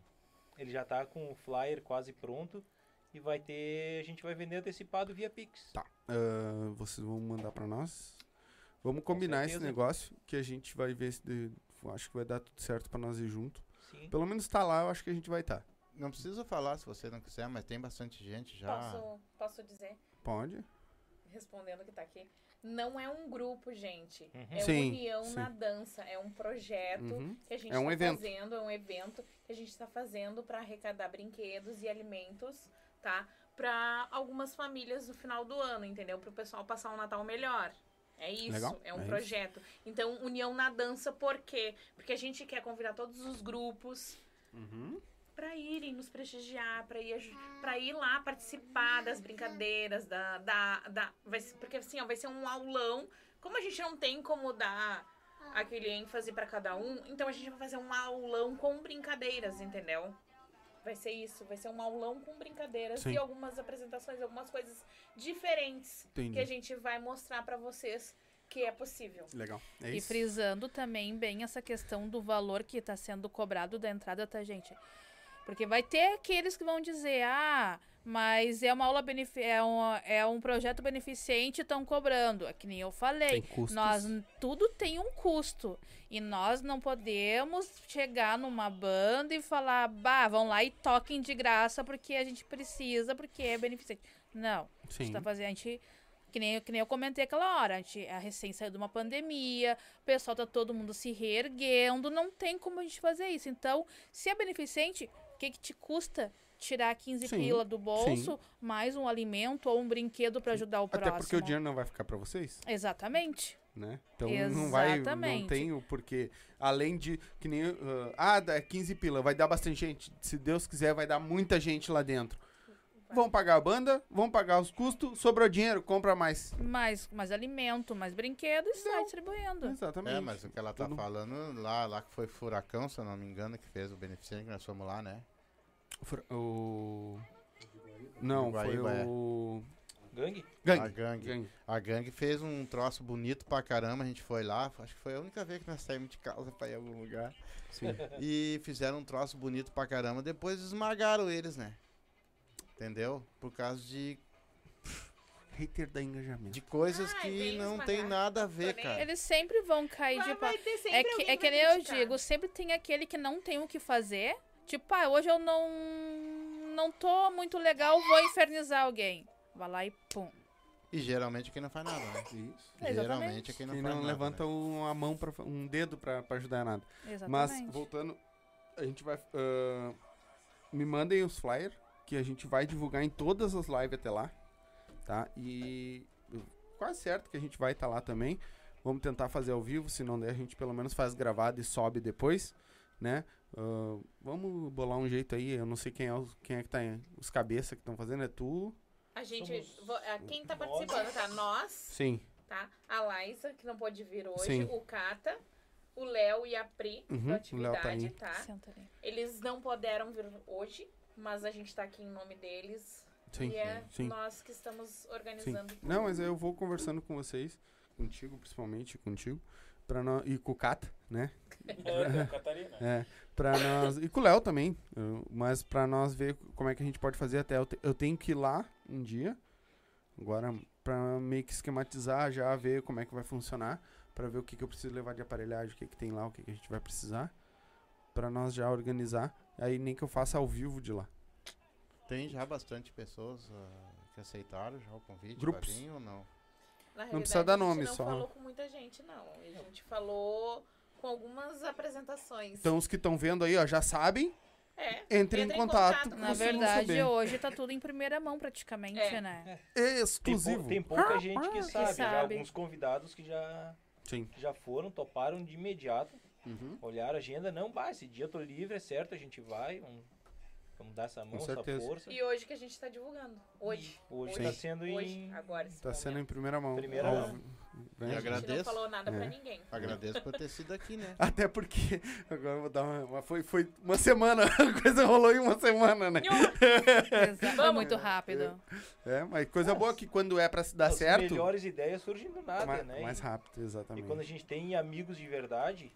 Ele já tá com o flyer quase pronto. E vai ter... A gente vai vender antecipado via Pix. Tá. Ah, vocês vão mandar pra nós? Vamos combinar esse certeza. negócio que a gente vai ver se de- acho que vai dar tudo certo pra nós ir junto. Sim. Pelo menos tá lá, eu acho que a gente vai estar. Tá. Não precisa falar se você não quiser, mas tem bastante gente já. Posso, posso dizer, Pode? respondendo o que tá aqui? Não é um grupo, gente. Uhum. É Sim, união sim. na dança. É um projeto Uhum. que a gente É um tá evento. fazendo, é um evento que a gente está fazendo para arrecadar brinquedos e alimentos, tá? Para algumas famílias no final do ano, entendeu? Para o pessoal passar um Natal melhor. É isso, Legal, é um é isso. projeto. Então, união na dança, por quê? Porque a gente quer convidar todos os grupos Uhum. para irem nos prestigiar, para ir, pra ir lá participar das brincadeiras, da, da, da vai ser- porque assim, ó, vai ser um aulão. Como a gente não tem como dar aquele ênfase para cada um, então a gente vai fazer um aulão com brincadeiras, entendeu? Vai ser isso, vai ser um aulão com brincadeiras Sim. e algumas apresentações, algumas coisas diferentes Entendi. que a gente vai mostrar para vocês que é possível. Legal. É E isso. frisando também bem essa questão do valor que está sendo cobrado da entrada, tá, gente? Porque vai ter aqueles que vão dizer, ah, mas é uma aula é, um, é um projeto beneficente, estão cobrando. É que nem eu falei. Nós tudo tem um custo. E nós não podemos chegar numa banda e falar, bah, vão lá e toquem de graça porque a gente precisa, porque é beneficente. Não. A Sim. gente tá fazendo, a gente. Que nem, que nem eu comentei aquela hora, a gente a recém saiu de uma pandemia, o pessoal tá todo mundo se reerguendo, não tem como a gente fazer isso. Então, se é beneficente, que, que te custa tirar 15 Sim, pila do bolso, mais um alimento ou um brinquedo pra ajudar o Até próximo? porque o dinheiro não vai ficar pra vocês, Exatamente. né? Então não vai, não Exatamente. tem o porquê. Além de que nem uh, ah, dá 15 pila, vai dar bastante gente. Se Deus quiser, vai dar muita gente lá dentro. Vão pagar a banda, vão pagar os custos, sobrou dinheiro, compra mais. Mais, mais alimento, mais brinquedo e sai distribuindo. Exatamente. É, mas o que ela tá Tudo- falando lá, lá que foi Furacão, se eu não me engano, que fez o beneficente, que nós fomos lá, né? O não, foi Guaíba, é. o Gangue? A gangue. gangue. gangue. A gangue fez um troço bonito pra caramba, a gente foi lá, acho que foi a única vez que nós saímos de casa pra ir em algum lugar. Sim. E fizeram um troço bonito pra caramba, depois esmagaram eles, né? Entendeu? Por causa de, Hater da engajamento. de coisas Ai, que não esmagar. tem nada a ver, cara. Eles sempre vão cair Mas de pau. É que, é que nem eu digo, sempre tem aquele que não tem o que fazer. Tipo, ah, hoje eu não não tô muito legal, vou infernizar alguém. Vai lá e pum. E geralmente é quem não faz nada, né? Isso. Exatamente. Geralmente é quem não Quem faz não nada. levanta né? um- a mão, pra, um dedo pra, pra ajudar nada. Exatamente. Mas, voltando, a gente vai. ah, me mandem os flyers, que a gente vai divulgar em todas as lives até lá. Tá? E quase certo que a gente vai estar lá também. Vamos tentar fazer ao vivo, se não der, a gente pelo menos faz gravado e sobe depois, né? Ah, vamos bolar um jeito aí. Eu não sei quem é, os- quem é que tá. Os cabeça que estão fazendo, é tu? A gente. Somos é, Quem tá participando, tá? Nós, Sim. tá? A Laísa, que não pôde vir hoje, Sim. o Cata, o Léo e a Pri, Uhum, da o Léo tá atividade, aí. tá? Ali. Eles não puderam vir hoje, mas a gente tá aqui em nome deles. Sim. e é sim. nós que estamos Sim. organizando. tudo. Não, mas eu vou conversando com vocês, contigo principalmente, contigo, pra nós, e com o Cata, né? (laughs) É, Catarina. É, pra nós. E com o Léo também. mas pra nós ver como é que a gente pode fazer até. Eu, te- eu tenho que ir lá um dia. Agora, pra meio que esquematizar, já ver como é que vai funcionar. Pra ver o que, que eu preciso levar de aparelhagem, o que, que tem lá, o que, que a gente vai precisar. Pra nós já organizar. Aí nem que eu faça ao vivo de lá. Tem já bastante pessoas ah, que aceitaram já o convite Grupos. pra vir ou não? Na Não precisa dar nome, a gente só. não falou com muita gente, não. A gente falou com algumas apresentações. Então os que estão vendo aí, ó, já sabem. é. Entrem em Entre em contato. contato com Na verdade, hoje tá tudo em primeira mão praticamente, É. né? Tem, pou- Exclusivo. tem pouca gente que sabe, já sabe. alguns convidados que já, Sim. que já foram, toparam de imediato, Uhum. olharam a agenda, não, bah, esse dia eu tô livre, é certo, a gente vai, vamos, vamos dar essa mão, essa certeza. força. E hoje que a gente tá divulgando. Hoje. Hoje Sim. tá sendo Hoje, em... agora. esse Tá sendo em momento. primeira mão. Primeira Ao- mão. Vem, E gente. A gente não agradeço. falou nada pra É. ninguém. Agradeço por ter sido aqui, né? (laughs) Até porque. Agora eu vou dar uma. uma- foi, foi uma semana. (laughs) A coisa rolou em uma semana, né? Exato, Foi Vamos. muito rápido. É, mas coisa boa que quando é pra se dar As certo. melhores ideias surgem do nada, mais, né? mais E- rápido, E exatamente. quando a gente tem amigos de verdade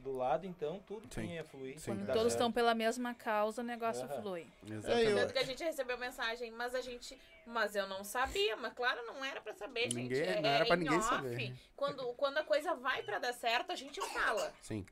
do lado, então tudo Sim. tem a fluir. Sim. Quando todos estão pela mesma causa, o negócio Aham. flui. Exatamente. eu- Tanto que a gente recebeu mensagem, mas a gente. Mas eu não sabia, mas claro, não era pra saber, Ninguém- gente. É, não era é pra em ninguém off. saber. Quando, quando a coisa vai pra dar certo, a gente fala. Sim,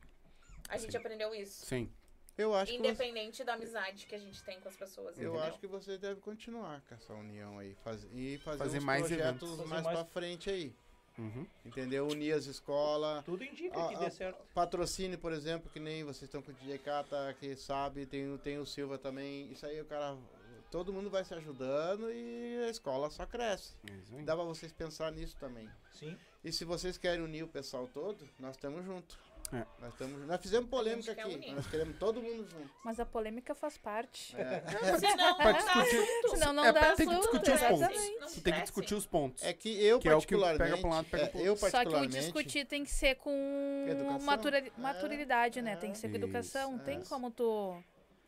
A gente Sim. aprendeu isso. sim. Eu acho que você, Independente da amizade que a gente tem com as pessoas. eu entendeu? acho que você deve continuar com essa união aí. Faz, e fazer, Fazer uns mais projetos eventos. Fazer mais, mais- pra frente aí. Uhum. Entendeu? Unir as escolas. Tudo indica que dê certo. Patrocínio, por exemplo, que nem vocês estão com o DJ Kata, que sabe, tem, o- tem o Silva também. Isso aí o cara. Todo mundo vai se ajudando e a escola só cresce. É isso aí. Dá pra vocês pensar nisso também. Sim. E se vocês querem unir o pessoal todo, nós estamos juntos. É. Nós, estamos, nós fizemos polêmica aqui, unir. nós queremos todo mundo junto. Mas a polêmica faz parte. É, (laughs) Senão, Pra não dá discutir- assunto. Senão não É, dá tem que discutir os pontos. exatamente. Não Tu tem que discutir os pontos. é que eu Que é o que particularmente, pega pra um lado, pega é, pro eu Só que o particularmente, discutir tem que ser com Educação. matura- É, maturidade, né? é. Tem que ser com educação. Não tem é. como tu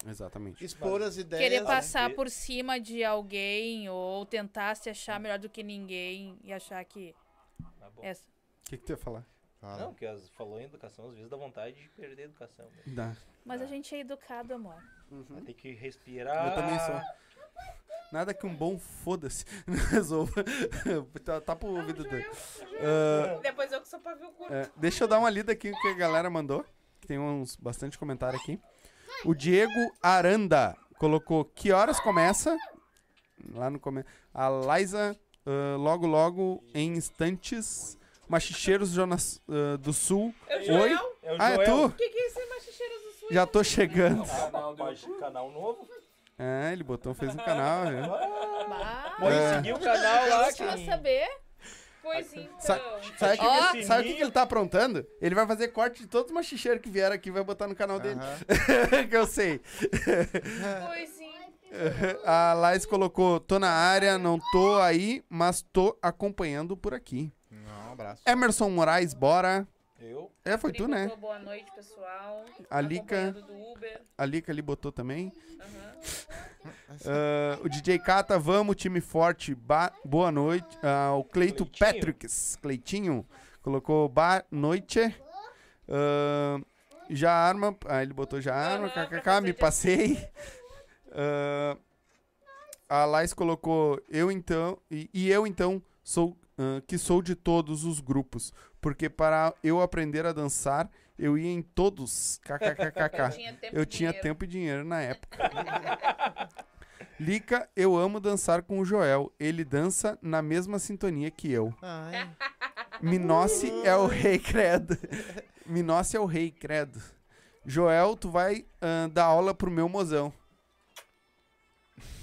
Exatamente. expor as ideias. querer né? passar por cima de alguém ou tentar se achar melhor do que ninguém e achar que Tá bom. é O que, que tu ia falar? Fala. Não, que as, falou em educação, às vezes dá vontade de perder a educação. né? Dá. Mas a gente é educado, amor. Vai ter que respirar. Eu também sou. Nada que um bom foda-se não (laughs) resolva. tá, tá pro ouvido dele. Ah, Depois eu que sou pavio curto. É, deixa eu dar uma lida aqui que a galera mandou. Que tem uns bastante comentário aqui. O Diego Aranda colocou que horas começa? Lá no começo. A Liza, ah, logo logo, em instantes. Machicheiros Jonas ah, do Sul. Eu, Oi? Joel, É o Ah, é Joel. O tu? que, que é esse machicheiros do sul? Já tô chegando. Canal canal novo. É, ele botou, fez um canal. né? Bah, Pode É. seguir o canal lá. Que- saber. Pois então. Sa- Sabe o que, Ó. que- sabe que que ele tá aprontando? Ele vai fazer corte de todos os machicheiros que vieram aqui e vai botar no canal dele. Aham. (laughs) que eu sei. Pois. (laughs) A Lais colocou, tô na área, não tô aí, mas tô acompanhando por aqui. Não, abraço. Emerson Moraes, bora. Eu. É, foi tu, né? Boa noite, pessoal. A Lica. A Lica ali botou também. Aham. (laughs) Ah, o DJ Cata, vamos, time forte. ba- boa noite. Ah, o Cleito Cleitinho. Patricks, Cleitinho, colocou boa noite. Ah, já arma. Ah, ele botou já arma. Pra KKK, me passei. A Lais colocou eu então. E, e eu então sou. Que sou de todos os grupos. Porque para eu aprender a dançar, eu ia em todos. Eu KKKKK. (laughs) tinha tempo Eu e tinha dinheiro. tempo e dinheiro na época. (laughs) Lica, eu amo dançar com o Joel. Ele dança na mesma sintonia que eu. Ai, (laughs) Minossi é o rei, credo. Minossi é o rei, credo. Joel, tu vai ahn, dar aula pro meu mozão.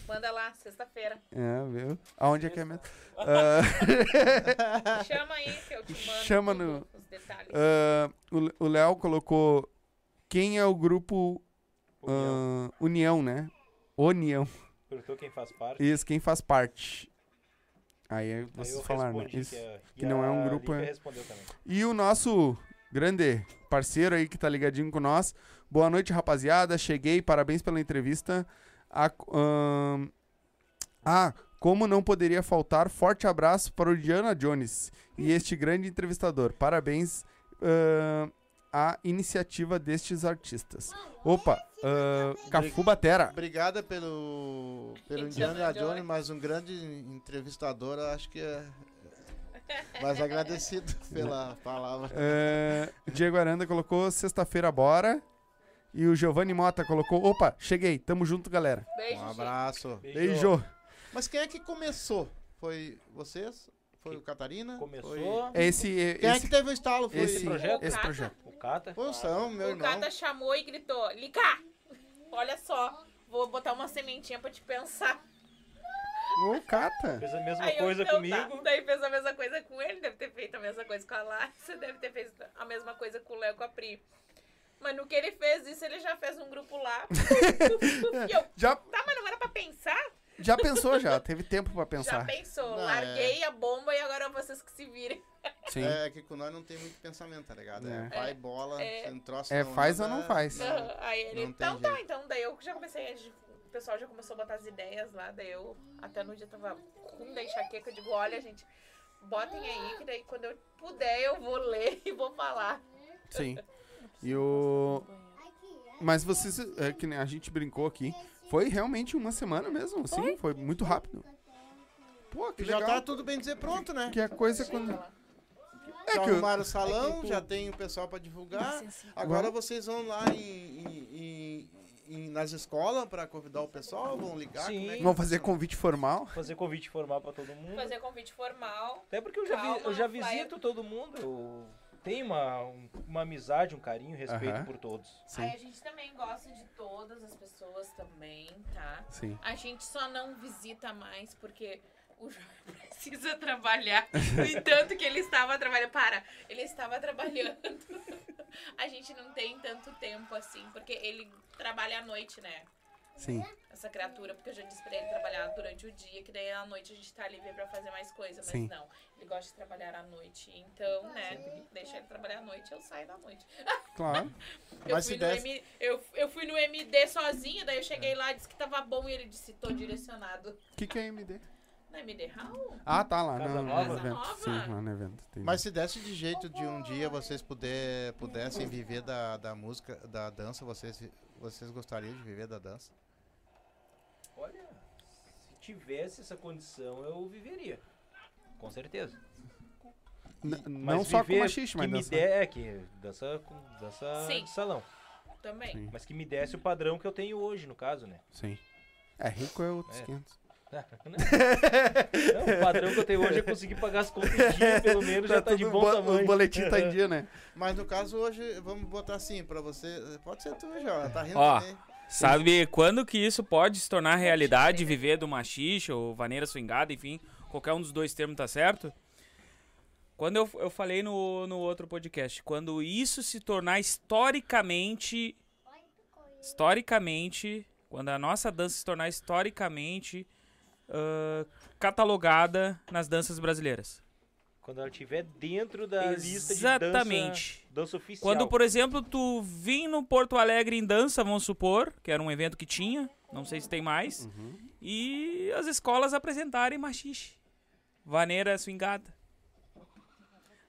Manda lá, sexta-feira. É, viu? Aonde é que é mesmo? Ah, (laughs) Chama aí que eu te mando Chama no- os detalhes. ah, o- o Léo colocou quem é o grupo União. ah, União, né? União. Perguntou quem faz parte. Isso, quem faz parte. Aí Aí vocês falaram, né? Isso. Que, é- que não é um grupo, é-. E o nosso grande parceiro aí que tá ligadinho com nós. Boa noite, rapaziada. Cheguei, parabéns pela entrevista. A- ah, como não poderia faltar, forte abraço para o Diana Jones e este grande entrevistador. Parabéns ahn, à iniciativa destes artistas. Opa, ahn, Cafu Batera. Obrigada pelo, pelo Indiana Jones. Mas um grande entrevistador, acho que é. Mas agradecido (laughs) pela palavra. É, Diego Aranda colocou sexta-feira bora. E o Giovanni Mota colocou: opa, cheguei, tamo junto, galera. Beijo, Um abraço. Beijo. Mas quem é que começou? Foi vocês? Foi o Catarina? Começou Foi... Esse, Quem é esse, que teve o estalo? Foi esse, projeto? esse O projeto. o Cata. Foi o São, meu O irmão. Cata chamou e gritou: Lica! Olha só, vou botar uma sementinha pra te pensar. Ô, Cata. Fez a mesma Aí coisa então comigo. Tá. Daí fez a mesma coisa com ele, deve ter feito a mesma coisa com a Larissa, deve ter feito a mesma coisa com o Léo e com a Pri. Mas no que ele fez isso, ele já fez um grupo lá. (laughs) e eu, Já, tá, mas não era pra pensar? já pensou, já. Teve tempo pra Já pensar. pensou. Não, Larguei a bomba e agora vocês que se virem. Sim. É que com nós não tem muito pensamento, tá ligado? É, É. vai bola, É. você não troça É, não faz ou não faz? Aham, Aí ele, não então tá, jeito. então daí eu já comecei, a- o pessoal já começou a botar as ideias lá, daí eu até no dia tava ruim da enxaqueca, eu digo, olha gente, botem aí, que daí quando eu puder eu vou ler (laughs) e vou falar. Sim. (laughs) E o. Mas vocês. É, que nem a gente brincou aqui. Foi realmente uma semana mesmo, sim. Foi muito rápido. Pô, que Que já legal. tá tudo bem dizer pronto, né? Que a coisa quando. Já É que eu- arrumaram o salão, é que já tem o pessoal pra divulgar. Agora vocês vão lá em, em- em- em- nas escolas pra convidar o pessoal, vão ligar? Sim. Como é que Vão fazer funciona? convite formal. Fazer convite formal pra todo mundo. Fazer convite formal. Até porque eu já, vi- eu já visito todo mundo. Eu tenho uma, um- uma amizade, um carinho, respeito Aham. por todos. Sim. Aí a gente também gosta de todas as pessoas também, tá? Sim. A gente só não visita mais porque o João (laughs) precisa trabalhar. No entanto que ele estava trabalhando. Para, ele estava trabalhando. (laughs) A gente não tem tanto tempo assim, porque ele trabalha à noite, né? Sim. Essa criatura, porque eu já disse pra ele trabalhar durante o dia, que daí à noite a gente tá livre pra fazer mais coisa. Mas Sim. não, ele gosta de trabalhar à noite. Então, né, deixa ele trabalhar à noite, eu saio da noite. Claro. (laughs) Eu Mas fui, se no desse- M, eu, eu fui no MD sozinha, daí eu cheguei lá, disse que tava bom e ele disse, tô direcionado. O que, que é MD? Na MD Hall? Ah, tá lá Casa no, Nova? Casa Sim, lá no evento. entendi. Mas se desse de jeito de um dia vocês puder, pudessem viver da, da música, da dança, vocês, vocês gostariam de viver da dança? Olha, se tivesse essa condição, eu viveria. Com certeza. N- Mas não só com que mas me dança. der, é que dança, dança Sim. de salão. Também. Sim. Mas que me desse o padrão que eu tenho hoje, no caso, né? Sim. É, rico é outros É. 500. (laughs) Não, o padrão que eu tenho hoje é conseguir pagar as contas em dia, pelo menos, (laughs) já tá de bom bo- tamanho. O boletim tá em dia, né? Mas no caso hoje, vamos botar assim, pra você. Pode ser tu, já. Tá rindo Ó. também. Sabe quando que isso pode se tornar realidade, viver do machixe ou vaneira swingada, enfim, qualquer um dos dois termos tá certo? Quando eu, eu falei no, no outro podcast, quando isso se tornar historicamente, historicamente, quando a nossa dança se tornar historicamente ah, catalogada nas danças brasileiras. Quando ela estiver dentro da lista de Exatamente. dança, dança oficial. Quando, por exemplo, tu vir no Porto Alegre em dança, vamos supor, que era um evento que tinha, não sei se tem mais, Uhum. e as escolas apresentarem machixe, vaneira swingada.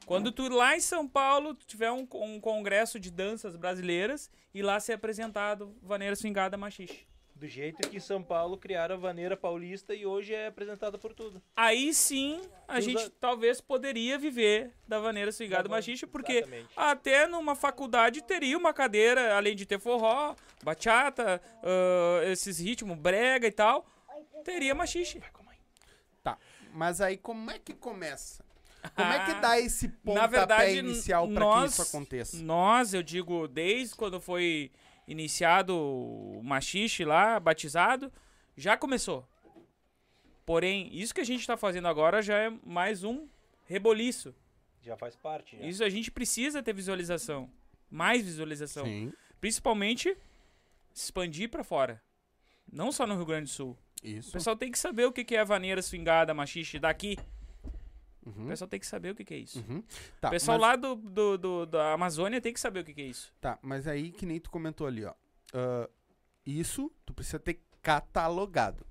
Quando tu lá em São Paulo tu tiver um, um congresso de danças brasileiras e lá ser apresentado vaneira swingada machixe. Do jeito que em São Paulo criaram a vaneira paulista e hoje é apresentada por tudo. Aí sim a Usa- gente talvez poderia viver da vaneira swingada machixe, porque Exatamente. até numa faculdade teria uma cadeira, além de ter forró, bachata, ah, esses ritmos, brega e tal, teria machixe. Tá. Mas aí como é que começa? Como é que Ah, dá esse pontapé Na verdade, inicial para que isso aconteça? Nós, eu digo, desde quando foi iniciado o machixe lá, batizado, já começou. Porém, isso que a gente tá fazendo agora já é mais um reboliço. Já faz parte. já. Isso a gente precisa ter visualização. Mais visualização. Sim. Principalmente se expandir pra fora. Não só no Rio Grande do Sul. O Isso. pessoal tem que saber o que é vaneira, swingada, machixe daqui. O Uhum. pessoal tem que saber o que que é isso. Uhum. Tá, o pessoal mas, lá do, do, do- da Amazônia tem que saber o que que é isso. Tá, mas aí que nem tu comentou ali, ó. Ah, isso tu precisa ter catalogado.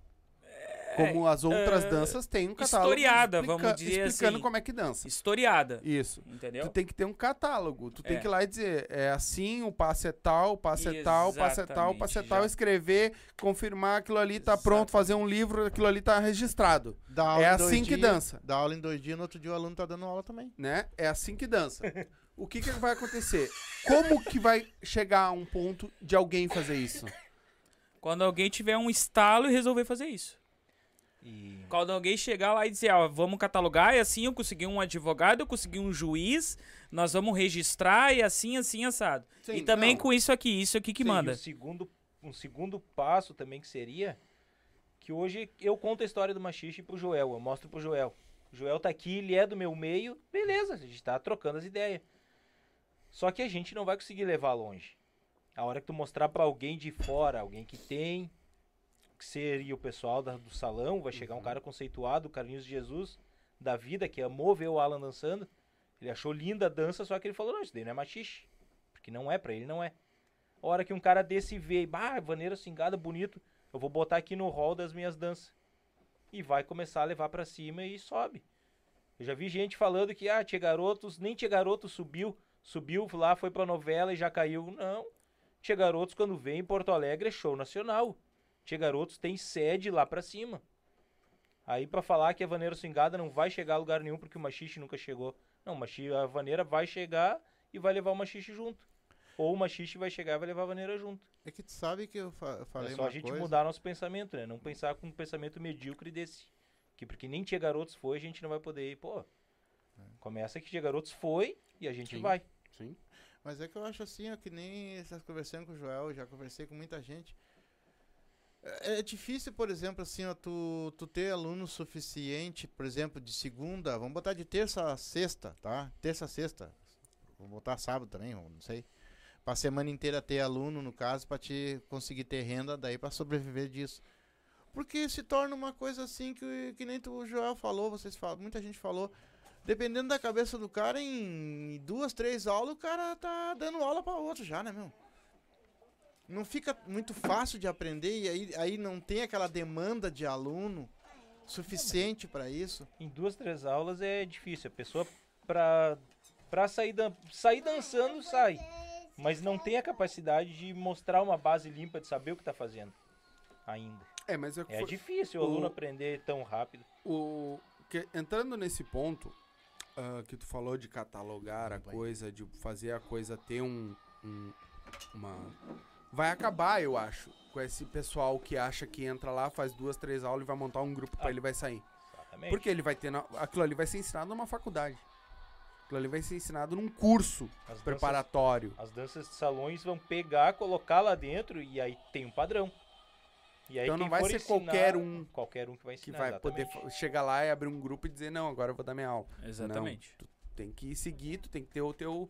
Como as outras é, danças têm um catálogo historiada, explica- vamos dizer explicando assim. como é que dança. Historiada. Isso. Entendeu? Tu tem que ter um catálogo. Tu tem É. que ir lá e dizer, é assim, o passo é tal, o passo é tal, o passo é tal, o passo é Exatamente, tal, escrever, confirmar aquilo ali tá pronto, fazer um livro, aquilo ali tá registrado. Dá aula É em dois assim que dias, dança. Dá aula em dois dias, no outro dia o aluno tá dando aula também. né? É assim que dança. O que, que vai acontecer? Como que vai chegar a um ponto de alguém fazer isso? Quando alguém tiver um estalo e resolver fazer isso. E Quando alguém chegar lá e dizer, ó, vamos catalogar, e assim eu consegui um advogado, eu consegui um juiz, nós vamos registrar, e assim, assim, assado. Sim, e também não. com isso aqui, isso aqui que Sim, manda. E o segundo, um segundo passo também que seria que hoje eu conto a história do machixe pro Joel, eu mostro pro Joel. O Joel tá aqui, ele é do meu meio, beleza, a gente tá trocando as ideias. Só que a gente não vai conseguir levar longe. A hora que tu mostrar pra alguém de fora, alguém que tem, seria o pessoal da- do salão, vai chegar um cara conceituado, o Carlinhos de Jesus, da vida, que amou ver o Alan dançando. Ele achou linda a dança, só que ele falou, não, isso daí não é machixe. Porque não é, pra ele não é. A hora que um cara desse vê, bah, vaneira cingada, bonito, eu vou botar aqui no hall das minhas danças. E vai começar a levar pra cima e sobe. Eu já vi gente falando que, ah, Tia Garotos, nem Tia Garotos subiu, subiu lá, foi pra novela e já caiu. Não. Tia Garotos, quando vem em Porto Alegre, é show nacional. Tia Garotos tem sede lá pra cima. Aí pra falar que a vaneira cingada não vai chegar a lugar nenhum porque o machixe nunca chegou. Não, machi- a vaneira vai chegar e vai levar o machixe junto. Ou o machixe vai chegar e vai levar a vaneira junto. É que tu sabe que eu fa- eu falei é só uma a gente coisa. mudar nosso pensamento, né? Não pensar com um pensamento medíocre desse. Que porque nem Tia Garotos foi, a gente não vai poder ir. Pô, começa que Tia Garotos foi e a gente Sim. vai. Sim. Mas é que eu acho assim, ó, que nem estás conversando com o Joel, já conversei com muita gente. É, é difícil, por exemplo, assim, ó, tu, tu ter aluno suficiente, por exemplo, de segunda, vamos botar de terça a sexta, tá? Terça a sexta. Vou botar sábado também, não sei. Pra semana inteira ter aluno, no caso, pra te conseguir ter renda daí pra sobreviver disso. Porque se torna uma coisa assim que, que nem tu, o Joel falou, vocês falam, muita gente falou. Dependendo da cabeça do cara, em duas, três aulas, o cara tá dando aula pra outro já, né, meu? Não fica muito fácil de aprender e aí, aí não tem aquela demanda de aluno suficiente pra isso? Em duas, três aulas é difícil. A pessoa, pra, pra sair, dan sair dançando, sai. Mas não tem a capacidade de mostrar uma base limpa, de saber o que tá fazendo. Ainda. É, mas é, É foi- difícil o o- aluno aprender tão rápido. o que- entrando nesse ponto ah, que tu falou de catalogar a coisa, de fazer a coisa ter um, um- uma vai acabar, eu acho, com esse pessoal que acha que entra lá, faz duas, três aulas e vai montar um grupo pra Ah. ele vai sair. Exatamente. Porque ele vai ter na- aquilo ali vai ser ensinado numa faculdade. Aquilo ali vai ser ensinado num curso As danças, preparatório. as danças de salões vão pegar, colocar lá dentro e aí tem um padrão. E aí Então não vai ser ensinar- qualquer um Qualquer um que vai que ensinar. vai poder exatamente. fa- chegar lá e abrir um grupo e dizer não, agora eu vou dar minha aula. Exatamente. tem que seguir, tu tem que ter o teu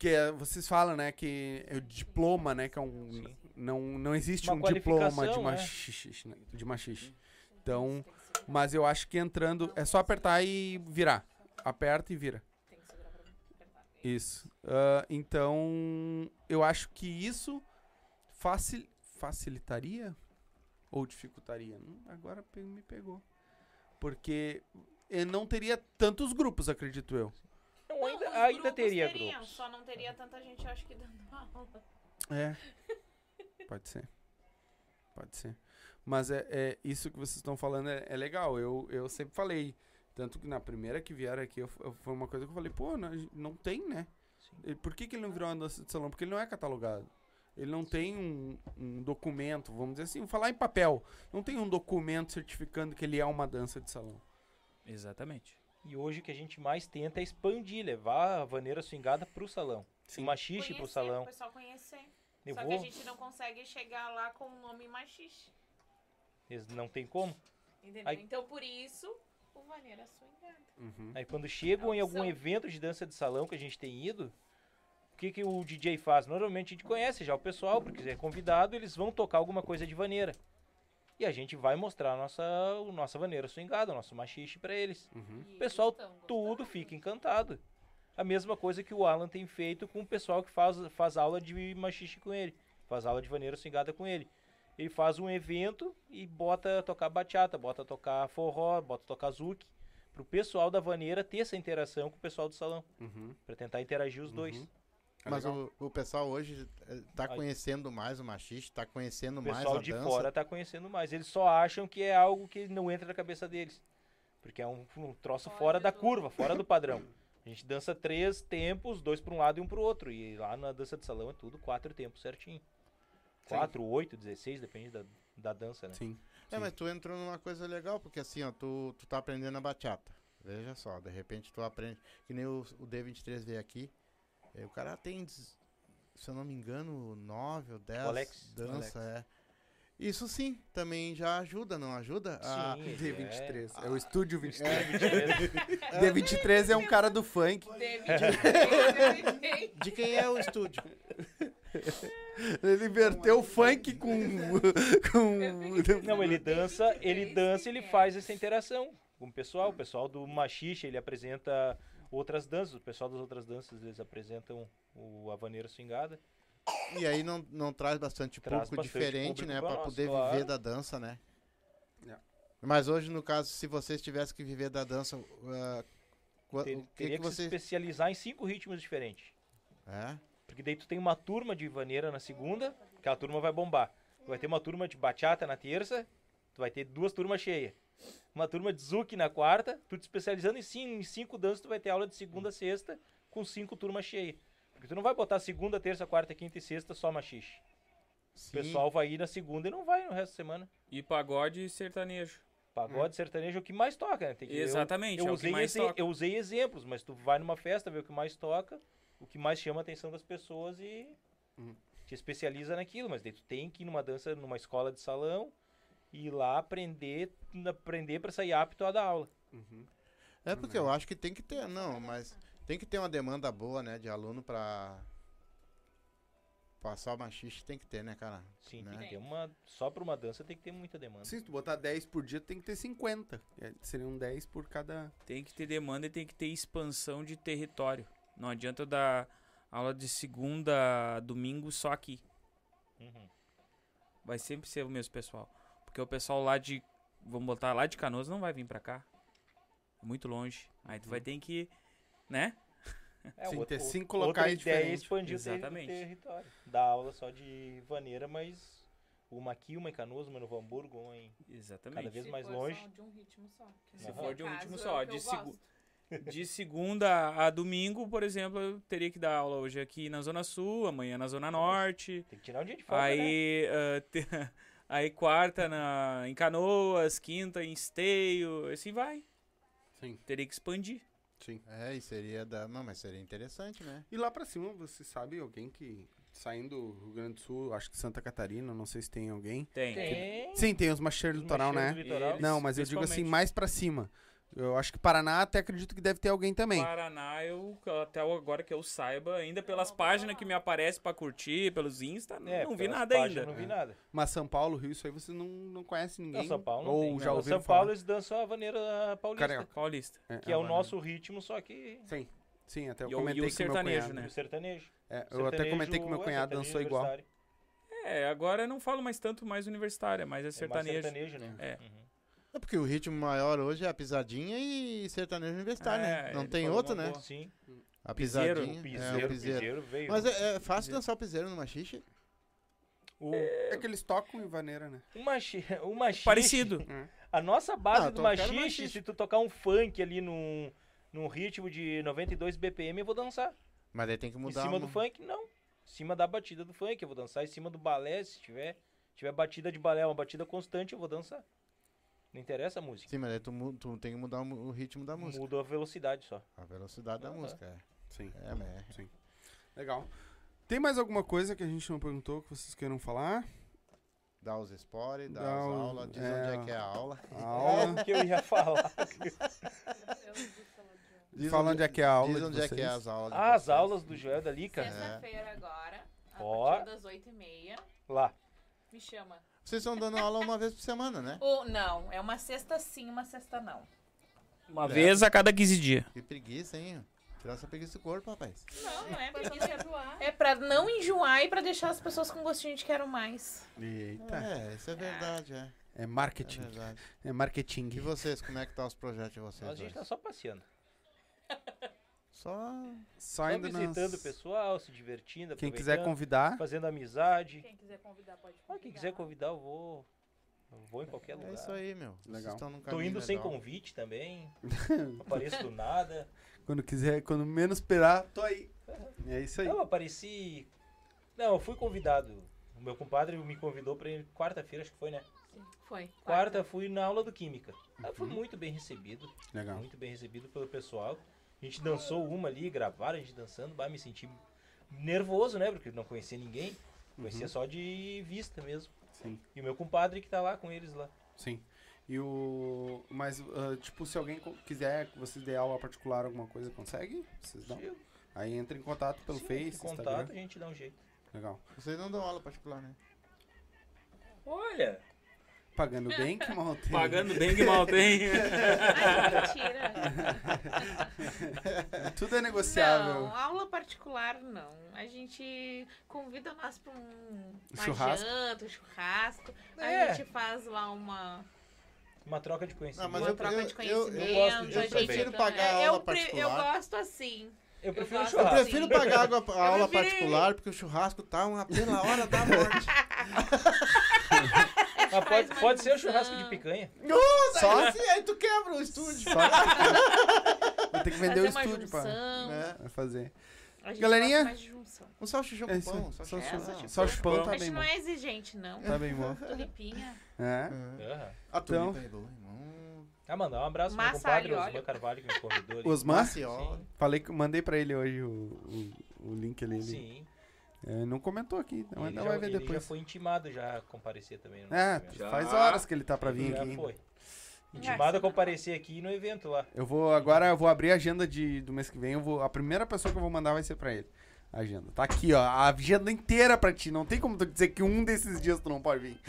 que é- vocês falam, né, que é o diploma, né, que é um Sim. não não existe Uma um diploma de né? machixe, né, de machixe. Então, mas eu acho que entrando é só apertar e virar. Aperta e vira. Tem que segurar pra apertar. Isso. Ah, então, eu acho que isso facil, facilitaria ou dificultaria? Hum, Agora me pegou. Porque eh, não teria tantos grupos, acredito eu. Não, ainda, os ainda teria teriam, grupos. Só não teria tanta gente, eu acho que dando (laughs) aula. É. Pode ser. Pode ser. Mas é, é isso que vocês estão falando é, é legal. Eu, eu sempre falei. Tanto que na primeira que vieram aqui, eu, eu- foi uma coisa que eu falei, pô, não, não tem, né? Sim. Por que, que ele não virou uma dança de salão? Porque ele não é catalogado. Ele não tem um, um documento, vamos dizer assim, vou falar em papel. Não tem um documento certificando que ele é uma dança de salão. Exatamente. E hoje o que a gente mais tenta é expandir, levar a vaneira swingada pro salão. Sim. O machixe pro Conhecer, salão. O pessoal conhecer. Eu Só vou, que a gente não consegue chegar lá com o nome machixe. não tem como. Entendeu? Aí- Então por isso o Vaneira Swingada. Uhum. Aí quando chegam em algum evento de dança de salão que a gente tem ido, o que, que o DJ faz? Normalmente a gente conhece já o pessoal, porque é convidado, eles vão tocar alguma coisa de vaneira. E a gente vai mostrar a nossa, o nossa vaneira swingada, o nosso machixe pra eles. Uhum. O pessoal tudo fica encantado. A mesma coisa que o Alan tem feito com o pessoal que faz, faz aula de machixe com ele. Faz aula de vaneira swingada com ele. Ele faz um evento e bota tocar bachata, bota tocar forró, bota tocar zouk. Pro pessoal da vaneira ter essa interação com o pessoal do salão. Uhum. Pra tentar interagir os dois. É Mas o, o pessoal hoje eh, tá Aí. conhecendo mais o machixe, tá conhecendo O mais pessoal a de dança. fora tá conhecendo mais. Eles só acham que é algo que não entra na cabeça deles. Porque é um, um troço Fora fora da do- curva, fora do padrão. A gente dança três tempos, dois para um lado e um pro outro. E lá na dança de salão é tudo quatro tempos certinho. Quatro, oito, dezesseis, depende da, da dança, né? Sim. É, mas tu entrou numa coisa legal, porque assim, ó, tu, tu tá aprendendo a bachata. Veja só, de repente tu aprende. Que nem o, o D23 veio aqui. Eh, o cara tem, se eu não me engano, nove ou dez Alex. dança, é. Isso sim, também já ajuda, não ajuda? A- Sim, D23. É, o Estúdio 23. É, D23 (laughs) é um cara do funk. Teve de quem é o estúdio? Ele inverteu o funk com. com (laughs) Não, ele dança, ele dança, ele faz essa interação com o pessoal. O pessoal do machixe, ele apresenta outras danças. O pessoal das outras danças, eles apresentam o Havaneira Swingada. E aí não, não traz bastante Traz público bastante diferente, público né? pra Pra nós, poder claro. viver da dança, né? É. Mas hoje, no caso, se vocês tivessem que viver da dança, qua- Ter- o que, teria que que, se você. especializar em cinco ritmos diferentes. É? Porque daí tu tem uma turma de vaneira na segunda, aquela turma vai bombar. Tu vai ter uma turma de bachata na terça, tu vai ter duas turmas cheias. Uma turma de zouk na quarta, tu te especializando em cinco, em cinco danças, tu vai ter aula de segunda a sexta com cinco turmas cheias. Porque tu não vai botar segunda, terça, quarta, quinta e sexta só machixe. O Sim. pessoal vai ir na segunda e não vai no resto da semana. E pagode e sertanejo. Pagode, sertanejo é o que mais toca, né? Tem que- eu- Exatamente, Eu, é o usei que mais exe- toca. eu usei exemplos, mas tu vai numa festa, vê o que mais toca, o que mais chama a atenção das pessoas e Uhum. te especializa naquilo. Mas daí tu tem que ir numa dança, numa escola de salão, e ir lá aprender, aprender para sair apto a dar aula. Uhum. É porque eu acho que tem que ter, não, mas tem que ter uma demanda boa, né, de aluno pra passar o machixe, tem que ter, né, cara? Sim, Né? tem que ter uma. Só pra uma dança tem que ter muita demanda. Sim, se tu botar 10 por dia, tem que ter 50. É, seriam 10 por cada. Tem que ter demanda e tem que ter expansão de território. Não adianta dar aula de segunda a domingo só aqui. Uhum. Vai sempre ser o mesmo pessoal. Porque o pessoal lá de vamos botar lá de Canoas, não vai vir pra cá. É muito longe. Aí tu vai ter que, né? É, Sim, outra- ter cinco outra locais ideia é diferentes. expandir o Exatamente. território. Dar aula só de vaneira, mas uma aqui, uma em Canoas, uma no Hamburgo, uma em... Exatamente. Cada vez Se mais for longe. só de um ritmo só. que Se no for de um ritmo só, é o de segu-. (laughs) De segunda a domingo, por exemplo, eu teria que dar aula hoje aqui na Zona Sul, amanhã na Zona Norte. Tem que tirar um dia de folga, né? Aí, ah, (laughs) te- aí quarta na, em Canoas, quinta em Esteio, assim vai. Sim, Teria que expandir. sim. É, e seria da. Não, mas seria interessante, né? E lá pra cima, você sabe alguém que saindo do Rio Grande do Sul, acho que Santa Catarina, não sei se tem alguém. Tem. Tem. Sim, tem os macheiros os litoral, né? do litoral. Eles- Não, mas eu digo assim, mais pra cima. Eu acho que Paraná até acredito que deve ter alguém também. Paraná, eu até agora que eu saiba, ainda pelas páginas que me aparecem pra curtir, pelos Insta, É, não vi nada ainda. Não vi nada. Mas São Paulo, Rio, isso aí você não, não conhece ninguém. Não, São Paulo não Ou tem. já Não, ouviram São falar. Paulo eles dançam a vaneira paulista, Carioca. Paulista. que é o a nosso ritmo, só que Sim, sim, até eu E o- e o comentei com meu sertanejo, cunhado. né? o sertanejo. É, eu até Sertanejo comentei que meu é cunhado dançou igual. É, agora eu não falo mais tanto mais universitária, mas é É mais sertanejo. sertanejo, né? É. Uhum. É porque o ritmo maior hoje é a pisadinha e sertanejo universitário, né? É, Não ele tem outro, né? boa. Sim. A Piseiro, pisadinha. O é, piseiro, o o piseiro. piseiro veio. Mas é, é fácil dançar o piseiro no machixe? O, É que eles tocam em vaneira, né? o, machi, o (laughs) machixe, Parecido. (laughs) A nossa base Ah, do machixe, machixe. se tu tocar um funk ali num, num ritmo de 92 BPM, eu vou dançar. Mas aí tem que Em mudar. cima uma- do funk, não. Em cima da batida do funk, eu vou dançar. Em cima do balé, se tiver, tiver batida de balé, uma batida constante, eu vou dançar. Não interessa a música. Sim, mas aí tu, tu tem que mudar o ritmo da música. Muda a velocidade só. A velocidade da Ah, música, é. Sim. É, mas é. Legal. Tem mais alguma coisa que a gente não perguntou que vocês queiram falar? Dá os spoilers, dá Dá as o- aulas, diz é. onde é que é a aula. A (laughs) aula. É o que eu ia falar. (laughs) Diz Fala onde é que é a aula Diz de onde é que é as aulas. Ah, as aulas do Joel da Lica. Sexta-feira agora, a Ó. partir das 8h30. Lá. Me chama. Vocês estão dando aula uma vez por semana, né? Ou não, é uma sexta sim, uma sexta não. Uma É. vez a cada 15 dias. Que preguiça, hein? Tirar essa preguiça do corpo, rapaz. Não, não é Pra preguiça. enjoar. É pra não enjoar e pra deixar as pessoas com gostinho de quero mais. Eita. É, isso é verdade, é. É É marketing. verdade. É marketing. E vocês, como é que tá os projetos de vocês? Nós a gente tá só passeando. (laughs) Só. Só Só ainda visitando nas- o pessoal, se divertindo, Quem quiser convidar, fazendo amizade. Quem quiser convidar, pode Ah, convidar. quem quiser convidar, eu vou. Eu vou em qualquer lugar. É isso aí, meu. Legal. estão num Tô indo sem legal. convite também. (laughs) Apareço do nada. quando quiser, quando menos esperar, tô aí. É isso aí. Não, eu apareci. Não, eu fui convidado. O meu compadre me convidou pra ir quarta-feira, acho que foi, né? Foi. Quarta fui na aula do Química. Ah, Uhum. fui muito bem recebido. Legal. Muito bem recebido pelo pessoal. A gente dançou uma ali, gravaram a gente dançando. Bah, me senti nervoso, né? Porque não conhecia ninguém. Conhecia Uhum. só de vista mesmo. Sim, E o meu compadre que tá lá com eles lá. sim. E o. Mas, ah, tipo, se alguém quiser que vocês dê aula particular, alguma coisa, consegue? Vocês dão? Aí entra em contato pelo sim, Face, contato, Instagram. a gente dá um jeito. Legal. Vocês não dão aula particular, né? Olha, Pagando bem, que mal tem. pagando bem que mal tem. (laughs) Ai, mentira. Tudo é negociável. Não, aula particular não. A gente convida nós pra um Churrasco. janta, um churrasco. É. A gente faz lá uma, Uma troca de conhecimento. Não, mas uma eu- troca eu- de eu- conhecimento. eu gosto a disso gente- também. prefiro pagar É, aula eu, pre- eu particular. gosto assim. eu prefiro gosto- Eu prefiro pagar água, a aula prefiro- particular, porque o churrasco tá uma pela hora da morte. (laughs) Mas pode, pode ser o churrasco de picanha. Nossa, Só- aí, assim, aí tu quebra o estúdio. Só (laughs) ter que vender o fazer uma estúdio junção. Né? fazer. Galerinha? Um salchichão É com isso pão. salchichão. É, Só chupão a tá gente não é exigente, não. Tá bem bom. Tulipinha. É. É. A Então- tulipa é boa, hum. Ah, mandar um abraço pro meu Massa, compadre, Osman óleo. Carvalho, que me convidou ali. Osmar? Falei que mandei pra ele hoje o, o, o link ali. ele- Sim. É, não comentou aqui, então ele ainda já, vai ver ele depois. já foi intimado já a comparecer também. no É. Já. faz horas que ele tá pra vir já aqui. foi. Intimado a comparecer aqui no evento lá. Eu vou agora eu vou abrir a agenda de, do mês que vem. Eu vou, a primeira pessoa que eu vou mandar vai ser pra ele. A agenda. Tá aqui, ó. A agenda inteira pra ti. Não tem como tu dizer que um desses dias tu não pode vir.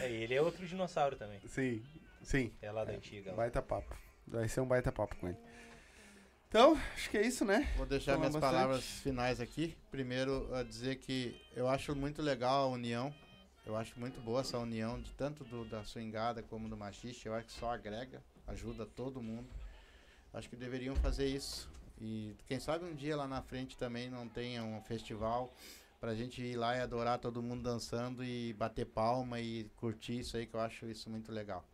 É, ele é outro dinossauro também. sim, sim. É lá da antiga. lá. Baita papo. Vai ser um baita papo com ele. Então, acho que é isso, né? Vou deixar minhas bastante. palavras finais aqui. Primeiro, a dizer que eu acho muito legal a união Eu acho muito boa essa união de tanto do, da swingada como do machiste. Eu acho que só agrega, ajuda todo mundo. Acho que deveriam fazer isso. E quem sabe um dia lá na frente também não tenha um festival pra gente ir lá e adorar todo mundo dançando e bater palma e curtir isso aí, que eu acho isso muito legal.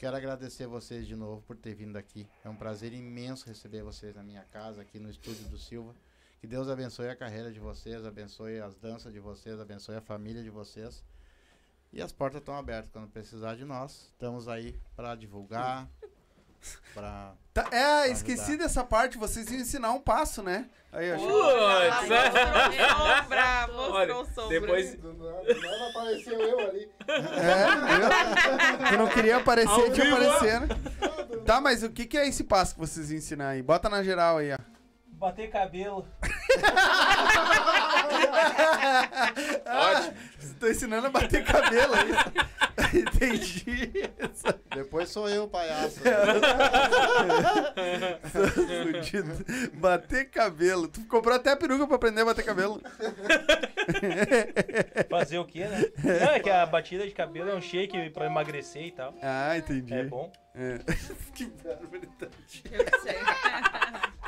Quero agradecer vocês de novo por ter vindo aqui. É um prazer imenso receber vocês na minha casa, aqui no estúdio do Silva. Que Deus abençoe a carreira de vocês, abençoe as danças de vocês, abençoe a família de vocês. E as portas estão abertas quando precisar de nós. Estamos aí para divulgar, para Tá, é, Pra esqueci ajudar. dessa parte, vocês iam ensinar um passo, né? Aí, eu achei... Putz, é. (laughs) Sombra, mostrou sombra. depois Do nada, apareceu eu ali. É? Tu não queria aparecer, Ao tinha vivo, aparecendo. Tá, mas o que, que é esse passo que vocês iam ensinar aí? Bota na geral aí, ó. Bater cabelo. Ótimo. (laughs) Tô ensinando a bater cabelo aí. (laughs) Entendi. Depois sou eu, palhaço. Fudido. Bater cabelo. Tu comprou até a peruca pra aprender a bater cabelo. Fazer o quê, né? Não, é que a batida de cabelo é um shake pra emagrecer e tal. Ah, entendi. É bom. É. (laughs) que barbaridade. Eu sei. (laughs)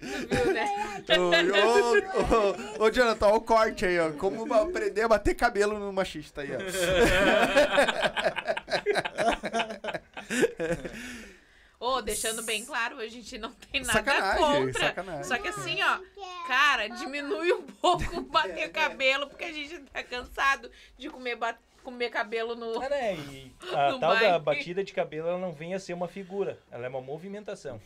Viu, né? Ô, ô, Jonathan, ó o corte aí, ó. Como aprender a bater cabelo no machista aí, ó. Ô, deixando bem claro, a gente não tem nada Sacanagem, contra. sacanagem. Só que assim, ó, cara, diminui um pouco (laughs) bater cabelo, porque a gente tá cansado de comer, comer cabelo no. (laughs) Né? E a No tal da bike. batida de cabelo, ela não vem a ser uma figura. Ela é uma movimentação.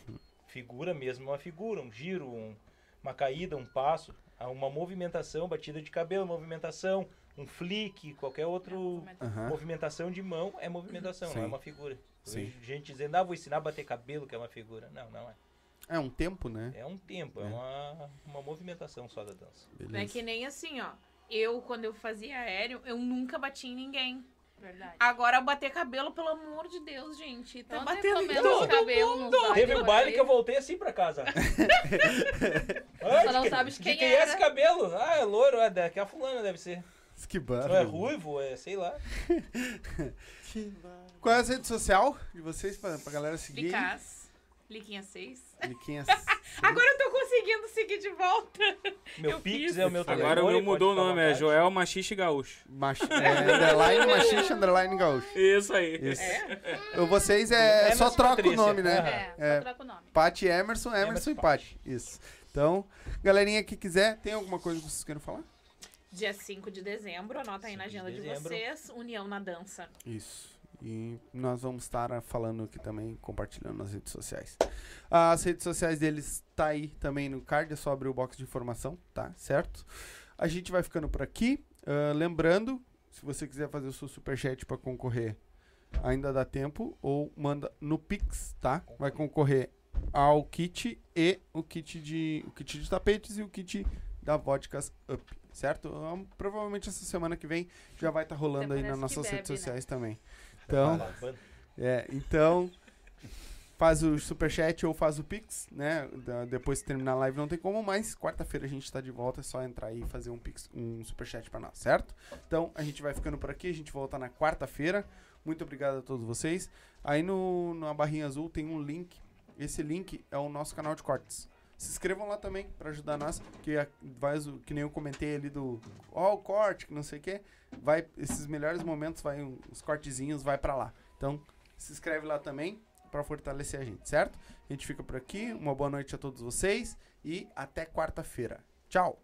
Figura mesmo é uma figura, um giro, um- uma caída, um passo. Há Uma movimentação, batida de cabelo, movimentação, um flick, qualquer outro Aham. movimentação de mão é movimentação, não é Sim. uma figura. Sim. gente dizendo, ah, vou ensinar a bater cabelo, que é uma figura. Não, não é. É um tempo, né? É um tempo, é, É. uma, uma movimentação só da dança. Não é Beleza. que nem assim, ó. Eu, quando eu fazia aéreo, eu nunca bati em ninguém. Verdade. Agora, bater cabelo, pelo amor de Deus, gente. Tá Ontem batendo em todo cabelo mundo. Teve um baile que eu voltei assim pra casa. (laughs) Só não sabe de quem é era. esse cabelo? Ah, é loiro, é daqui a fulana deve ser. Que Não é ruivo, é sei lá. (laughs) Qual é a rede social de vocês pra, pra galera seguir? Liquinha 6. Liquinhas. (laughs) Agora eu tô conseguindo seguir de volta. Meu Eu Pix fiz. é o meu telefone. Agora o meu mudou o nome, é. Joel Machixe Gaúcho. Mach... (laughs) É, underline machixe, underline gaúcho. Isso aí. Isso. É? Vocês é, Emerson só troca o Patrícia. nome, né? Aham. É, só É. troca o nome. Pati Emerson, Emerson, Emerson e Pati. Isso. Então, galerinha que quiser, tem alguma coisa que vocês queiram falar? Dia 5 de dezembro, anota aí na 5 de agenda de, dezembro. vocês. União na dança. Isso. E nós vamos estar falando aqui também, compartilhando nas redes sociais. As redes sociais deles tá aí também no card, é só abrir o box de informação, tá? Certo? A gente vai ficando por aqui. Ah, lembrando, se você quiser fazer o seu superchat para concorrer, ainda dá tempo, ou manda no Pix, tá? Vai concorrer ao kit e o kit de, o kit de tapetes e o kit da Vodkas Up, certo? Ah, provavelmente essa semana que vem já vai estar rolando Até aí nas nossas bebe, redes né? sociais também. Então, é, então faz o superchat ou faz o pix, né? Da- depois que terminar a live não tem como, mas quarta-feira a gente tá de volta, é só entrar aí e fazer um pix, um superchat pra nós, certo? Então a gente vai ficando por aqui, a gente volta na quarta-feira. Muito obrigado a todos vocês. Aí no na barrinha azul tem um link. Esse link é o nosso canal de cortes. Se inscrevam lá também pra ajudar nós, que vai que nem eu comentei ali do ó o corte, que não sei o quê. Vai esses melhores momentos, vai os cortezinhos vai pra lá. Então, se inscreve lá também pra fortalecer a gente, certo? A gente fica por aqui. Uma boa noite a todos vocês e até quarta-feira. Tchau.